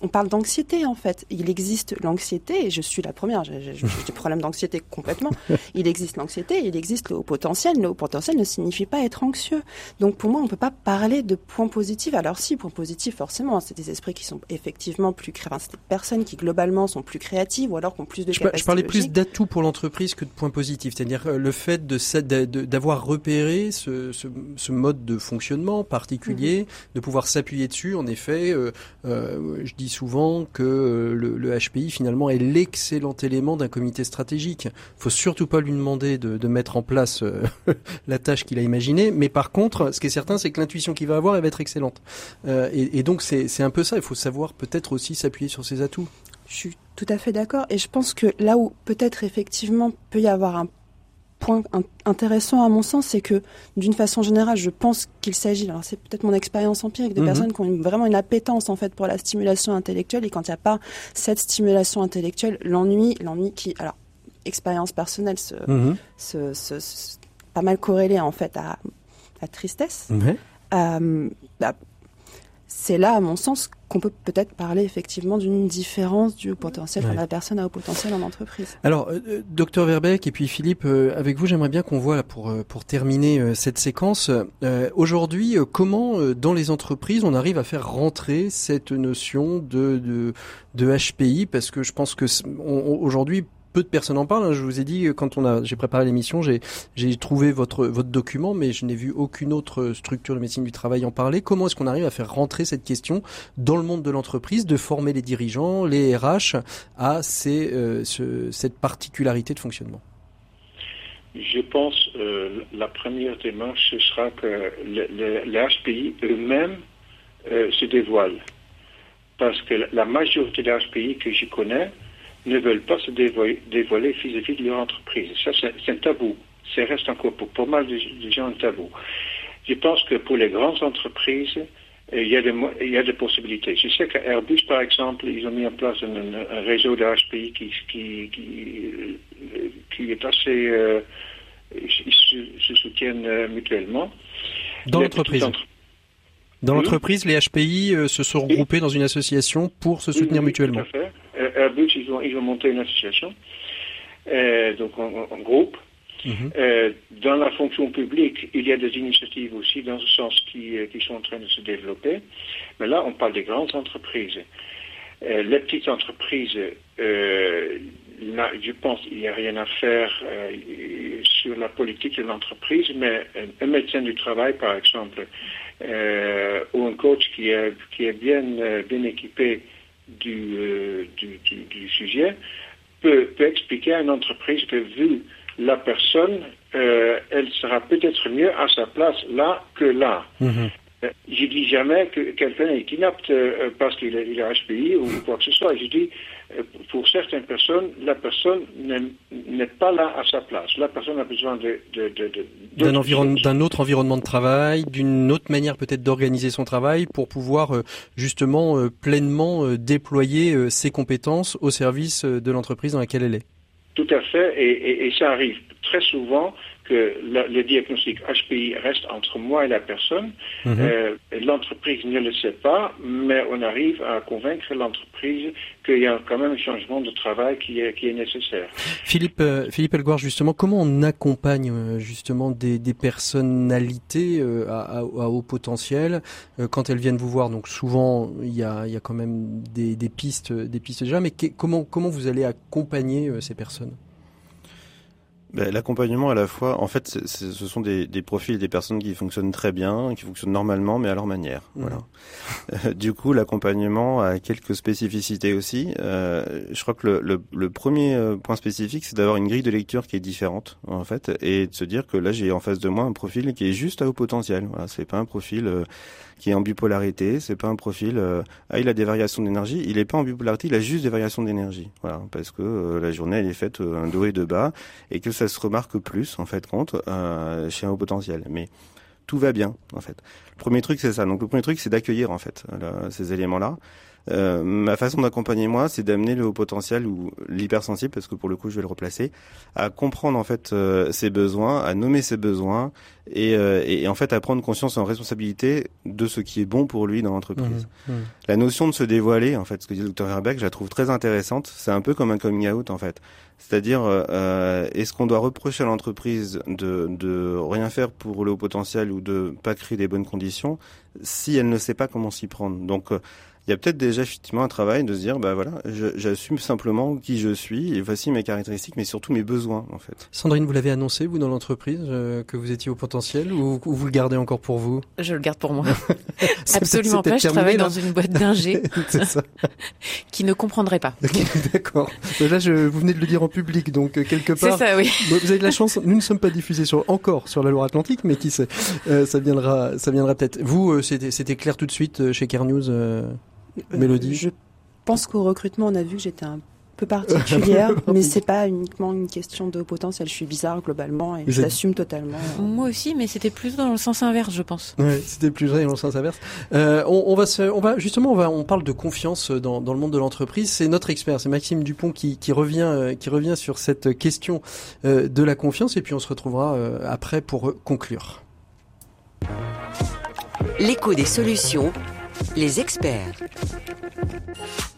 on parle d'anxiété en fait. Il existe l'anxiété, et je suis la première, j'ai des problèmes d'anxiété complètement. Il existe l'anxiété, il existe le haut potentiel. Le haut potentiel ne signifie pas être anxieux. Donc pour moi, on ne peut pas parler de points positifs. Alors si, points positifs, forcément, c'est des esprits qui sont effectivement plus créatifs. C'est des personnes qui globalement sont plus créatives ou alors qui ont plus de je, je parlais plus d'atouts pour l'entreprise que de points positifs. C'est-à-dire euh, le fait d'avoir repéré ce, ce, ce, mode de fonctionnement particulier, mmh. de pouvoir s'appuyer dessus. En effet, euh, euh, je dis souvent que euh, le, HPI finalement est l'excellent élément d'un comité stratégique. Faut surtout pas lui demander de, de mettre en place euh, [LAUGHS] la tâche qu'il a imaginée, mais par contre, ce qui est certain, c'est que l'intuition qu'il va avoir, elle va être excellente. Euh, et, et, donc c'est un peu ça. Il faut savoir peut-être aussi s'appuyer sur ses atouts. Je suis tout à fait d'accord, et je pense que là où peut-être effectivement peut y avoir un point intéressant à mon sens, c'est que d'une façon générale, je pense qu'il s'agit, alors c'est peut-être mon expérience empirique, de mmh. personnes qui ont une, vraiment une appétence en fait pour la stimulation intellectuelle et quand il n'y a pas cette stimulation intellectuelle, l'ennui, l'ennui qui, alors expérience personnelle, se, mmh. se, se, se, pas mal corrélé en fait à la tristesse. Mmh. Euh, bah, c'est là, à mon sens, qu'on peut peut-être parler effectivement d'une différence du potentiel ouais. de la personne à haut potentiel en entreprise. Alors, euh, docteur Verbeck et puis Philippe, euh, avec vous, j'aimerais bien qu'on voit là, pour pour terminer euh, cette séquence. Euh, Aujourd'hui, comment dans les entreprises on arrive à faire rentrer cette notion de de, de HPI Parce que je pense que aujourd'hui de personnes en parlent. Je vous ai dit quand on a, j'ai préparé l'émission, j'ai, j'ai trouvé votre votre document, mais je n'ai vu aucune autre structure de médecine du travail en parler. Comment est-ce qu'on arrive à faire rentrer cette question dans le monde de l'entreprise, de former les dirigeants, les RH à euh, ce, cette particularité de fonctionnement? Je pense euh, la première démarche ce sera que les, les HPI eux-mêmes euh, se dévoilent, parce que la majorité des HPI que je connais ne veulent pas se dévoiler, dévoiler vis-à-vis de leur entreprise. Ça, c'est un tabou. Ça reste encore pour pas mal de, de, gens un tabou. Je pense que pour les grandes entreprises, il y, a des, il y a des possibilités. Je sais qu'à Airbus, par exemple, ils ont mis en place un, un réseau de HPI qui, qui, qui, qui est assez... Euh, ils se, se, soutiennent euh, mutuellement. Dans l'entreprise dans l'entreprise, les HPI euh, se sont regroupés oui. dans une association pour se soutenir oui, mutuellement. Tout à fait. Euh, Airbus, ils ont, ils ont monté une association, euh, donc en, en, groupe. Mm -hmm. euh, dans la fonction publique, il y a des initiatives aussi dans ce sens qui, qui sont en train de se développer. Mais là, on parle des grandes entreprises. Les petites entreprises, là, je pense qu'il n'y a rien à faire sur la politique de l'entreprise, mais un, un, médecin du travail, par exemple, ou un coach qui est, qui est bien, bien équipé, du, euh, du, du, du, sujet peut, peut, expliquer à une entreprise que vu la personne, euh, elle sera peut-être mieux à sa place là que là. Mm -hmm. Euh, je dis jamais que quelqu'un est inapte euh, parce qu'il est, il HPI ou quoi que ce soit. Je dis, euh, pour certaines personnes, la personne n'est pas là à sa place. La personne a besoin de, d'un autre environnement de travail, d'une autre manière peut-être d'organiser son travail pour pouvoir justement pleinement déployer ses compétences au service de l'entreprise dans laquelle elle est. Tout à fait, et, et, et ça arrive très souvent que le, diagnostic HPI reste entre moi et la personne. Mhm. Euh, l'entreprise ne le sait pas, mais on arrive à convaincre l'entreprise qu'il y a quand même un changement de travail qui est, qui est nécessaire. Philippe, euh, Philippe Elgoire, justement, comment on accompagne euh, justement des, des personnalités à, à, haut potentiel quand elles viennent vous voir? Donc souvent, il y a, il y a quand même des, des pistes, des pistes déjà, mais comment, comment vous allez accompagner ces personnes? L'accompagnement à la fois, en fait, ce sont des, des, profils des personnes qui fonctionnent très bien, qui fonctionnent normalement, mais à leur manière. Mmh. Voilà. Euh, du coup, l'accompagnement a quelques spécificités aussi. Euh, je crois que le, le, le premier euh, point spécifique, c'est d'avoir une grille de lecture qui est différente, en fait, et de se dire que là, j'ai en face de moi un profil qui est juste à haut potentiel. Voilà, c'est pas un profil euh, qui est en bipolarité, c'est pas un profil. ah, il a des variations d'énergie. Il est pas en bipolarité, il a juste des variations d'énergie. Voilà, parce que la journée, elle est faite un dos et deux bas, et que ça se remarque plus en fait compte euh, chez un haut potentiel. Mais tout va bien en fait. Le premier truc c'est ça. Donc le premier truc c'est d'accueillir en fait ces éléments-là. Euh, ma façon d'accompagner moi, c'est d'amener le haut potentiel ou l'hypersensible, parce que pour le coup je vais le replacer, à comprendre en fait euh, ses besoins, à nommer ses besoins et, euh, et, en fait à prendre conscience en responsabilité de ce qui est bon pour lui dans l'entreprise. Mmh, mmh. La notion de se dévoiler, en fait, ce que dit le docteur Herbeck, je la trouve très intéressante. C'est un peu comme un coming out en fait. C'est-à-dire, euh, est-ce qu'on doit reprocher à l'entreprise de, de rien faire pour le haut potentiel ou de pas créer des bonnes conditions si elle ne sait pas comment s'y prendre? Donc, il y a peut-être déjà effectivement un travail de se dire, bah voilà, j'assume simplement qui je suis et voici mes caractéristiques, mais surtout mes besoins en fait. Sandrine, vous l'avez annoncé vous dans l'entreprise euh, que vous étiez au potentiel ou, vous le gardez encore pour vous? Je le garde pour moi. [LAUGHS] [LAUGHS] Absolument pas. Je travaille dans une boîte d'ingé [LAUGHS] qui ne comprendrait pas. D'accord. Là, je, vous venez de le dire en public, donc euh, quelque part. C'est ça, oui. Vous avez de la chance. Nous ne sommes pas diffusés sur, encore sur la Loire-Atlantique, mais qui sait, euh, ça viendra, ça viendra peut-être. Vous, c'était clair tout de suite chez Care News. Euh, Mélodie Je pense qu'au recrutement, on a vu que j'étais un peu particulière, [LAUGHS] mais c'est pas uniquement une question de potentiel. Je suis bizarre globalement et je l'assume totalement. Moi aussi, mais c'était plus dans le sens inverse, je pense. Ouais, c'était plus dans le sens inverse. Euh, on, on, va se, on va justement, on va, on parle de confiance dans, dans le monde de l'entreprise. C'est notre expert, c'est Maxime Dupont qui, qui revient, euh, qui revient sur cette question euh, de la confiance, et puis on se retrouvera euh, après pour conclure. L'écho des solutions les experts.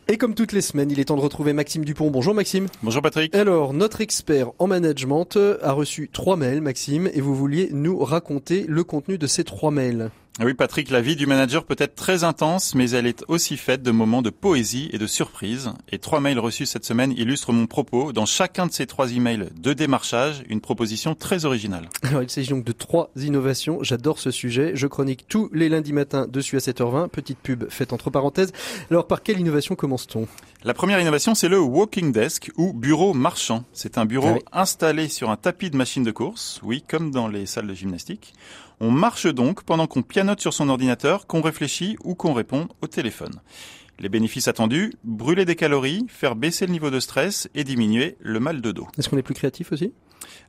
Et comme toutes les semaines, il est temps de retrouver Maxime Dupont. Bonjour Maxime. Bonjour Patrick. Alors, notre expert en management a reçu trois mails, Maxime, et vous vouliez nous raconter le contenu de ces trois mails. Ah oui, Patrick, la vie du manager peut être très intense, mais elle est aussi faite de moments de poésie et de surprise. Et trois mails reçus cette semaine illustrent mon propos. Dans chacun de ces trois emails de démarchage, une proposition très originale. [LAUGHS] Alors, il s'agit donc de trois innovations. J'adore ce sujet. Je chronique tous les lundis matins dessus à 7h20. Petite pub faite entre parenthèses. Alors, par quelle innovation commence-t-on? La première innovation, c'est le walking desk ou bureau marchand. C'est un bureau ah installé sur un tapis de machine de course. Oui, comme dans les salles de gymnastique. On marche donc pendant qu'on pianote sur son ordinateur, qu'on réfléchit ou qu'on répond au téléphone. Les bénéfices attendus, brûler des calories, faire baisser le niveau de stress et diminuer le mal de dos. Est-ce qu'on est plus créatif aussi?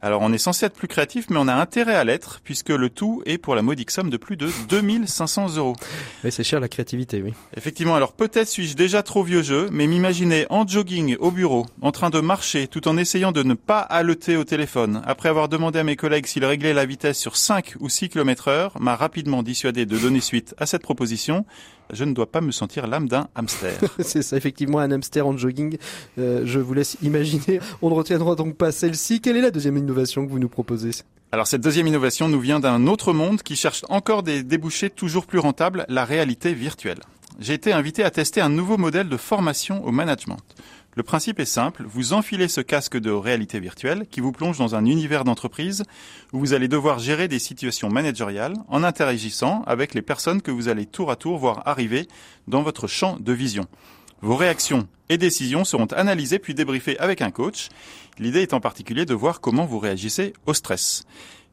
Alors on est censé être plus créatif, mais on a intérêt à l'être, puisque le tout est pour la modique somme de plus de [LAUGHS] 2500 euros. Oui, c'est cher la créativité, oui. Effectivement, alors peut-être suis-je déjà trop vieux jeu, mais m'imaginer en jogging au bureau, en train de marcher, tout en essayant de ne pas haleter au téléphone, après avoir demandé à mes collègues s'ils réglaient la vitesse sur 5 ou 6 km heure, m'a rapidement dissuadé de donner suite à cette proposition je ne dois pas me sentir l'âme d'un hamster. [LAUGHS] c'est ça, effectivement, un hamster en jogging. Euh, je vous laisse imaginer. On ne retiendra donc pas celle-ci. Quelle est la deuxième innovation que vous nous proposez? Alors cette deuxième innovation nous vient d'un autre monde qui cherche encore des débouchés toujours plus rentables, la réalité virtuelle. J'ai été invité à tester un nouveau modèle de formation au management. Le principe est simple, vous enfilez ce casque de réalité virtuelle qui vous plonge dans un univers d'entreprise où vous allez devoir gérer des situations managériales en interagissant avec les personnes que vous allez tour à tour voir arriver dans votre champ de vision. Vos réactions et décisions seront analysées puis débriefées avec un coach. L'idée est en particulier de voir comment vous réagissez au stress.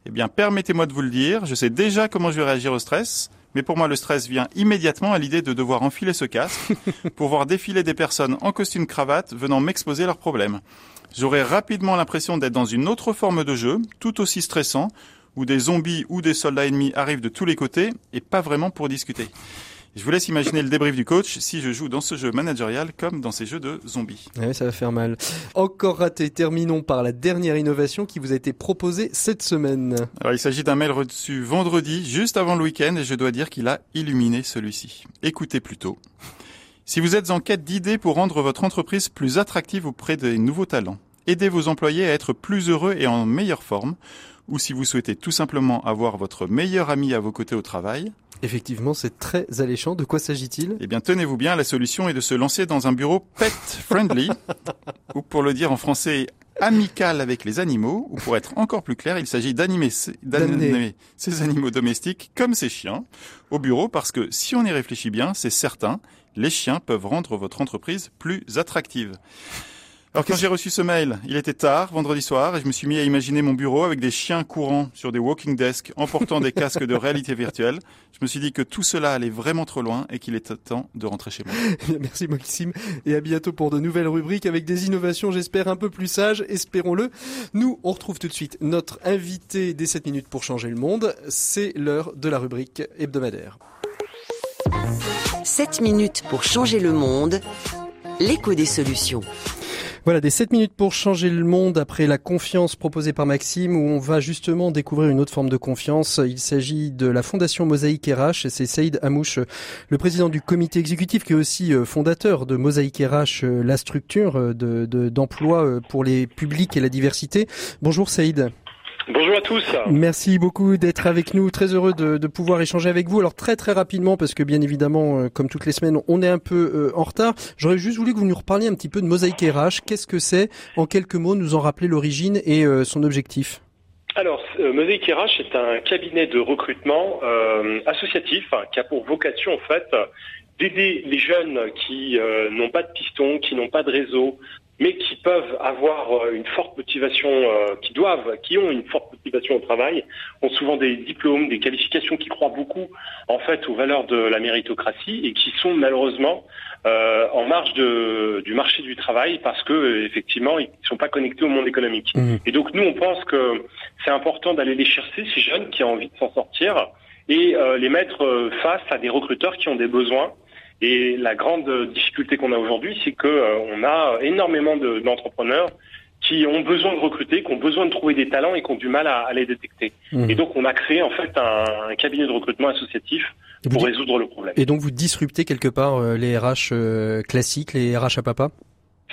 Eh bien, permettez-moi de vous le dire, je sais déjà comment je vais réagir au stress, Mais pour moi, le stress vient immédiatement à l'idée de devoir enfiler ce casque [LAUGHS] pour voir défiler des personnes en costume cravate venant m'exposer leurs problèmes. J'aurais rapidement l'impression d'être dans une autre forme de jeu, tout aussi stressant, où des zombies ou des soldats ennemis arrivent de tous les côtés et pas vraiment pour discuter. Je vous laisse imaginer le débrief du coach si je joue dans ce jeu managérial comme dans ces jeux de zombies. Ouais, ça va faire mal. Encore raté. Terminons par la dernière innovation qui vous a été proposée cette semaine. Alors, il s'agit d'un mail reçu vendredi, juste avant le week-end, et je dois dire qu'il a illuminé celui-ci. Écoutez plutôt. Si vous êtes en quête d'idées pour rendre votre entreprise plus attractive auprès des nouveaux talents, aidez vos employés à être plus heureux et en meilleure forme, ou si vous souhaitez tout simplement avoir votre meilleur ami à vos côtés au travail, Effectivement, c'est très alléchant. De quoi s'agit-il? Eh bien, tenez-vous bien, la solution est de se lancer dans un bureau pet friendly, [LAUGHS] ou pour le dire en français, amical avec les animaux, ou pour être encore plus clair, il s'agit d'animer ces, D'amener. d'animer ces animaux domestiques comme ces chiens au bureau, parce que si on y réfléchit bien, c'est certain, les chiens peuvent rendre votre entreprise plus attractive. Alors quand j'ai reçu ce mail, il était tard, vendredi soir, et je me suis mis à imaginer mon bureau avec des chiens courants sur des walking desks en portant des casques de réalité virtuelle. Je me suis dit que tout cela allait vraiment trop loin et qu'il était temps de rentrer chez moi. [LAUGHS] Merci Maxime et à bientôt pour de nouvelles rubriques avec des innovations j'espère un peu plus sages, espérons-le. Nous, on retrouve tout de suite notre invité des 7 minutes pour changer le monde. C'est l'heure de la rubrique hebdomadaire. 7 minutes pour changer le monde. L'écho des solutions. Voilà, des 7 minutes pour changer le monde après la confiance proposée par Maxime où on va justement découvrir une autre forme de confiance. Il s'agit de la fondation Mosaïque RH et c'est Saïd Amouche, le président du comité exécutif qui est aussi euh, fondateur de Mosaïque RH, euh, la structure euh, de- de- d'emploi pour les publics et la diversité. Bonjour Saïd. Bonjour à tous. Merci beaucoup d'être avec nous. Très heureux de, de pouvoir échanger avec vous. Alors très très rapidement, parce que bien évidemment, euh, comme toutes les semaines, on est un peu euh, en retard. J'aurais juste voulu que vous nous reparliez un petit peu de Mosaïque RH. Qu'est-ce que c'est? En quelques mots, nous en rappeler l'origine et euh, son objectif. Alors, Mosaic RH est un cabinet de recrutement associatif hein, qui a pour vocation en fait d'aider les jeunes qui euh, n'ont pas de piston, qui n'ont pas de réseau, mais qui peuvent avoir euh, une forte motivation, euh, qui doivent, qui ont une forte motivation au travail, ont souvent des diplômes, des qualifications qui croient beaucoup en fait aux valeurs de la méritocratie et qui sont malheureusement euh, en marge de, du marché du travail parce que effectivement ils sont pas connectés au monde économique. Mhm. Et donc nous on pense que c'est important d'aller les chercher ces jeunes qui ont envie de s'en sortir et euh, les mettre face à des recruteurs qui ont des besoins. Et la grande difficulté qu'on a aujourd'hui, c'est que euh, on a énormément de- d'entrepreneurs qui ont besoin de recruter, qui ont besoin de trouver des talents et qui ont du mal à, à les détecter. Mhm. Et donc on a créé en fait un, un cabinet de recrutement associatif Et pour résoudre le problème. Et donc vous disruptez quelque part euh, les RH euh, classiques, les RH à papa?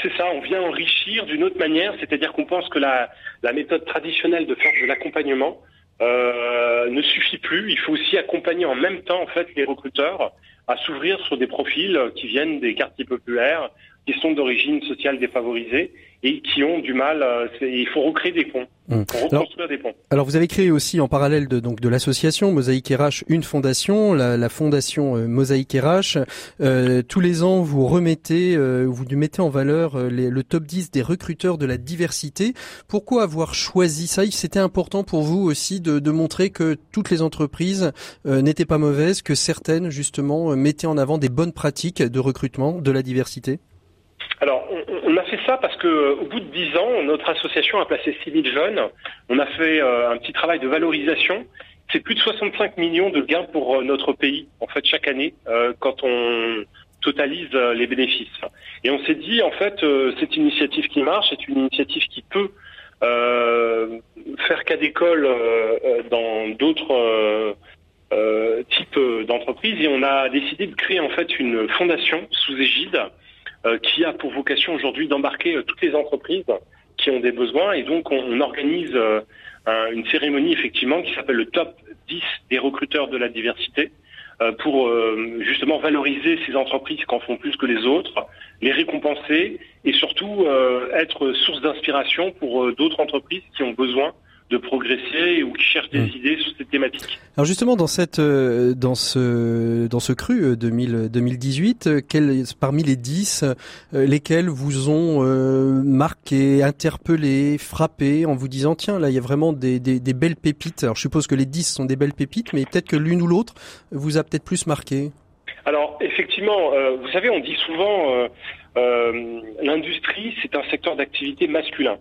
C'est ça, on vient enrichir d'une autre manière, c'est-à-dire qu'on pense que la, la méthode traditionnelle de faire de l'accompagnement euh, ne suffit plus. Il faut aussi accompagner en même temps en fait les recruteurs à s'ouvrir sur des profils qui viennent des quartiers populaires, qui sont d'origine sociale défavorisée et qui ont du mal. euh, il faut recréer des ponts, faut reconstruire des ponts. Alors vous avez créé aussi en parallèle de donc de l'association Mosaïque RH une fondation, la, la fondation euh, Mosaïque RH. Euh, tous les ans vous remettez, euh, vous mettez en valeur les- le top 10 des recruteurs de la diversité. Pourquoi avoir choisi ça? C'était important pour vous aussi de, de montrer que toutes les entreprises n'étaient pas mauvaises, que certaines justement mettaient en avant des bonnes pratiques de recrutement de la diversité? Alors, on, on a fait ça parce que euh, au bout de dix ans, notre association a placé 6000 jeunes. On a fait euh, un petit travail de valorisation. C'est plus de 65 millions de gains pour euh, notre pays, en fait, chaque année, quand on totalise les bénéfices. Et on s'est dit, en fait, c'est une initiative qui marche, c'est une initiative qui peut faire cas d'école dans d'autres types d'entreprises. Et on a décidé de créer, en fait, une fondation sous égide qui a pour vocation aujourd'hui d'embarquer euh, toutes les entreprises qui ont des besoins. Et donc, on, organise euh, un- une cérémonie, effectivement, qui s'appelle le top 10 des recruteurs de la diversité euh, pour euh, justement valoriser ces entreprises qui en font plus que les autres, les récompenser et surtout euh, être source d'inspiration pour euh, d'autres entreprises qui ont besoin de progresser ou qui cherchent des mmh. idées sur cette thématique. Alors justement, dans cette, euh, dans ce, dans ce cru 2000, 2018, quels, parmi les 10, lesquels vous ont marqué, interpellé, frappé, en vous disant tiens là il y a vraiment des, des, des belles pépites. Alors je suppose que les 10 sont des belles pépites, mais peut-être que l'une ou l'autre vous a peut-être plus marqué. Alors effectivement, euh, vous savez, on dit souvent euh, euh, l'industrie, c'est un secteur d'activité masculin.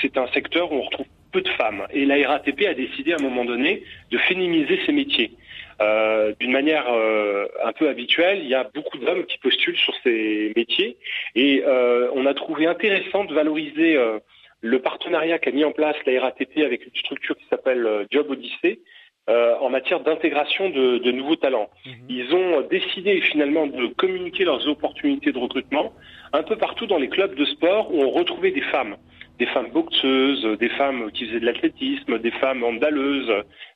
c'est un secteur où on retrouve peu de femmes. Et la RATP a décidé à un moment donné de féminiser ces métiers. D'une manière un peu habituelle, il y a beaucoup d'hommes qui postulent sur ces métiers. Et on a trouvé intéressant de valoriser le partenariat qu'a mis en place la RATP avec une structure qui s'appelle Job Odyssey, euh, en matière d'intégration de, de, nouveaux talents. Mhm. Ils ont décidé finalement de communiquer leurs opportunités de recrutement un peu partout dans les clubs de sport où on retrouvait des femmes, des femmes boxeuses, des femmes qui faisaient de l'athlétisme, des femmes handaleuses,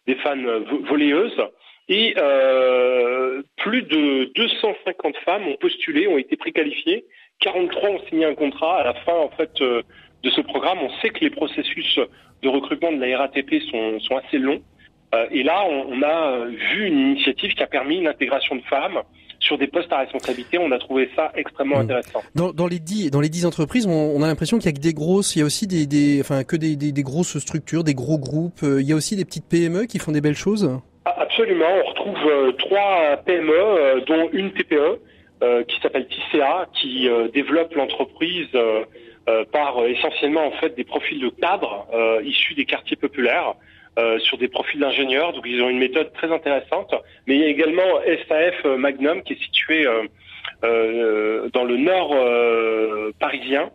des femmes volleyeuses. Et euh, plus de 250 femmes ont postulé, ont été préqualifiées. 43 ont signé un contrat. À la fin, en fait, euh, de ce programme, on sait que les processus de recrutement de la RATP sont, sont assez longs. Euh, et là, on, a euh, vu une initiative qui a permis une intégration de femmes sur des postes à responsabilité. On a trouvé ça extrêmement mmh. intéressant. Dans, dans, les dix dans les dix entreprises, on, a l'impression qu'il y a que des grosses. Il y a aussi des, des enfin que des, des, des, grosses structures, des gros groupes. Euh, il y a aussi des petites PME qui font des belles choses. Ah, absolument. On retrouve trois PME, dont une TPE qui s'appelle TCA, qui développe l'entreprise. par essentiellement en fait des profils de cadres issus des quartiers populaires euh, sur des profils d'ingénieurs. Donc ils ont une méthode très intéressante. Mais il y a également SAF Magnum qui est situé euh, euh, dans le nord parisien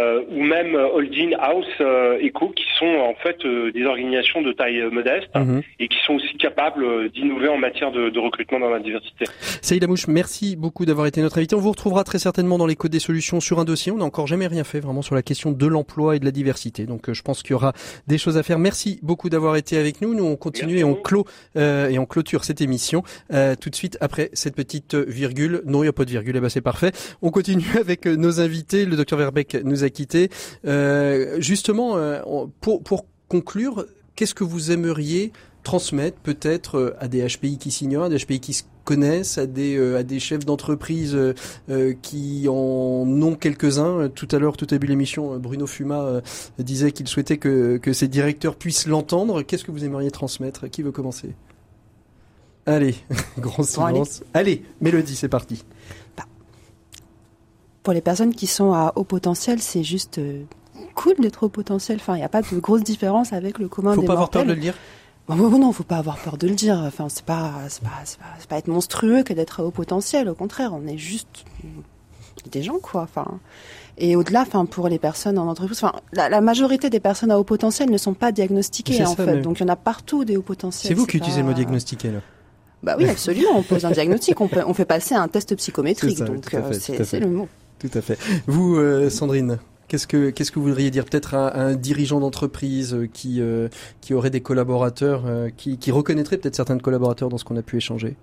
euh, ou même Holding House euh, Eco, qui sont en fait euh, des organisations de taille modeste mhm. et qui sont aussi capables d'innover en matière de, de, recrutement dans la diversité. Saïd Amouche, merci beaucoup d'avoir été notre invité. On vous retrouvera très certainement dans les codes des solutions sur un dossier. On n'a encore jamais rien fait vraiment sur la question de l'emploi et de la diversité. Donc je pense qu'il y aura des choses à faire. Merci beaucoup d'avoir été avec nous. Nous on continue et on clôt et on clôture cette émission tout de suite après cette petite virgule. Non, il n'y a pas de virgule. Eh ben c'est parfait. On continue [LAUGHS] avec nos invités. Le docteur Verbeck nous a Euh, justement, euh, pour, pour conclure, qu'est-ce que vous aimeriez transmettre peut-être euh, à des HPI qui s'ignorent, à des HPI qui se connaissent, à des, à des chefs d'entreprise qui en ont quelques-uns? Tout à l'heure, tout à début de l'émission, Bruno Fuma disait qu'il souhaitait que, que ses directeurs puissent l'entendre. Qu'est-ce que vous aimeriez transmettre? Qui veut commencer? Allez, [LAUGHS] grand silence. allez. Mélodie, c'est parti pour les personnes qui sont à haut potentiel, c'est juste euh, cool d'être haut potentiel. Enfin, il n'y a pas de grosse différence avec le commun faut des pas avoir peur de le dire. Bon, bon, non, faut pas avoir peur de le dire. Enfin, c'est pas, c'est pas, c'est pas, pas, être monstrueux que d'être à haut potentiel. Au contraire, on est juste des gens, quoi. Enfin, et au-delà, enfin, pour les personnes en entreprise, enfin, la, majorité des personnes à haut potentiel ne sont pas diagnostiquées en fait. Donc, il y en a partout des hauts potentiels. C'est vous qui utilisez le mot diagnostiqué là. Bah oui, absolument. On pose un diagnostic, on, on fait passer un test psychométrique, donc euh, c'est le mot. Tout à fait. Vous, euh, Sandrine, qu'est-ce que qu'est-ce que vous voudriez dire peut-être à, un dirigeant d'entreprise euh, qui euh, qui aurait des collaborateurs, qui, qui reconnaîtrait peut-être certains collaborateurs dans ce qu'on a pu échanger?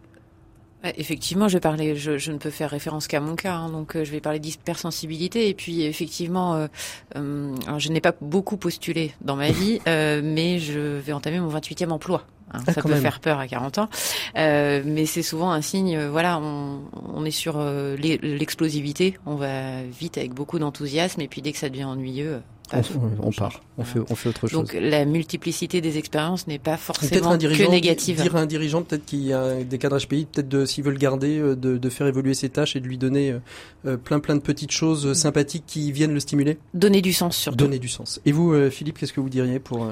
Effectivement, je parler, je, je, ne peux faire référence qu'à mon cas, hein, donc je vais parler d'hypersensibilité. Et puis, effectivement, je n'ai pas beaucoup postulé dans ma vie, mais je vais entamer mon 28e emploi. Hein, ah, ça peut faire peur à 40 ans, euh, mais c'est souvent un signe. Euh, voilà, on, on est sur euh, l'explosivité. On va vite avec beaucoup d'enthousiasme, et puis dès que ça devient ennuyeux, on, on, part, on fait, on fait autre chose. Donc la multiplicité des expériences n'est pas forcément un que négative. Dire à un dirigeant peut-être qui a des cadres HPI, peut-être de s'il veut le garder, de, de, faire évoluer ses tâches et de lui donner plein plein de petites choses sympathiques qui viennent le stimuler. Donner du sens surtout. Donner du sens. Et vous, Philippe, qu'est-ce que vous diriez pour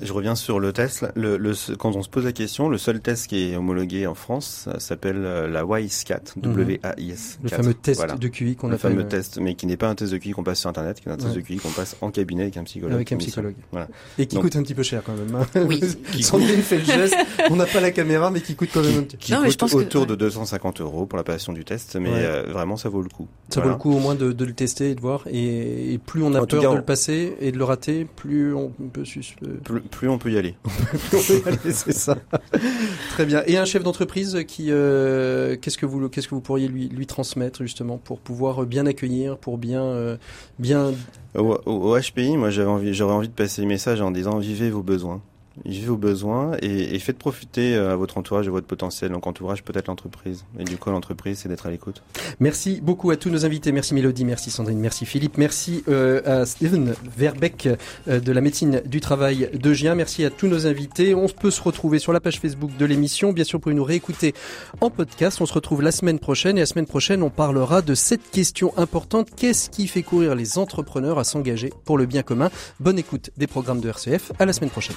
je reviens sur le test. Le, le, quand on se pose la question, le seul test qui est homologué en France s'appelle euh, la WISE-4, mhm. W-A-I-S. Le fameux test de QI qu'on appelle. Le fameux euh, test, mais qui n'est pas un test de QI qu'on passe sur Internet, qui est un test de QI qu'on passe en cabinet avec un psychologue. Avec un psychologue. Voilà. Et qui coûte un petit peu cher quand même. Hein. Oui. [LAUGHS] qui Sandrine fait le geste. On n'a pas la caméra, mais qui coûte quand même un petit Qui non, coûte autour de 250 euros pour la passation du test, mais euh, vraiment ça vaut le coup. Ça vaut le coup au moins de, de, le tester et de voir. Et, plus on a peur de le passer et de le rater, plus on peut [LAUGHS] plus, on peut y aller. c'est ça. Très bien. Et un chef d'entreprise qui, euh, qu'est-ce que vous, qu'est-ce que vous pourriez lui, lui transmettre justement pour pouvoir bien accueillir, pour bien, euh, bien. Au, au, HPI, moi, j'avais envie, j'aurais envie de passer le message en disant vivez vos besoins vivez vos besoins et, faites profiter euh, à votre entourage et votre potentiel. Donc entourage peut-être l'entreprise. Et du coup l'entreprise c'est d'être à l'écoute. Merci beaucoup à tous nos invités. Merci Mélodie, merci Sandrine, merci Philippe, merci euh, à Steven Verbeck euh, de la médecine du travail de Gien. Merci à tous nos invités. On peut se retrouver sur la page Facebook de l'émission. Bien sûr, vous pouvez nous réécouter en podcast. On se retrouve la semaine prochaine et la semaine prochaine on parlera de cette question importante. Qu'est-ce qui fait courir les entrepreneurs à s'engager pour le bien commun? Bonne écoute des programmes de RCF. À la semaine prochaine.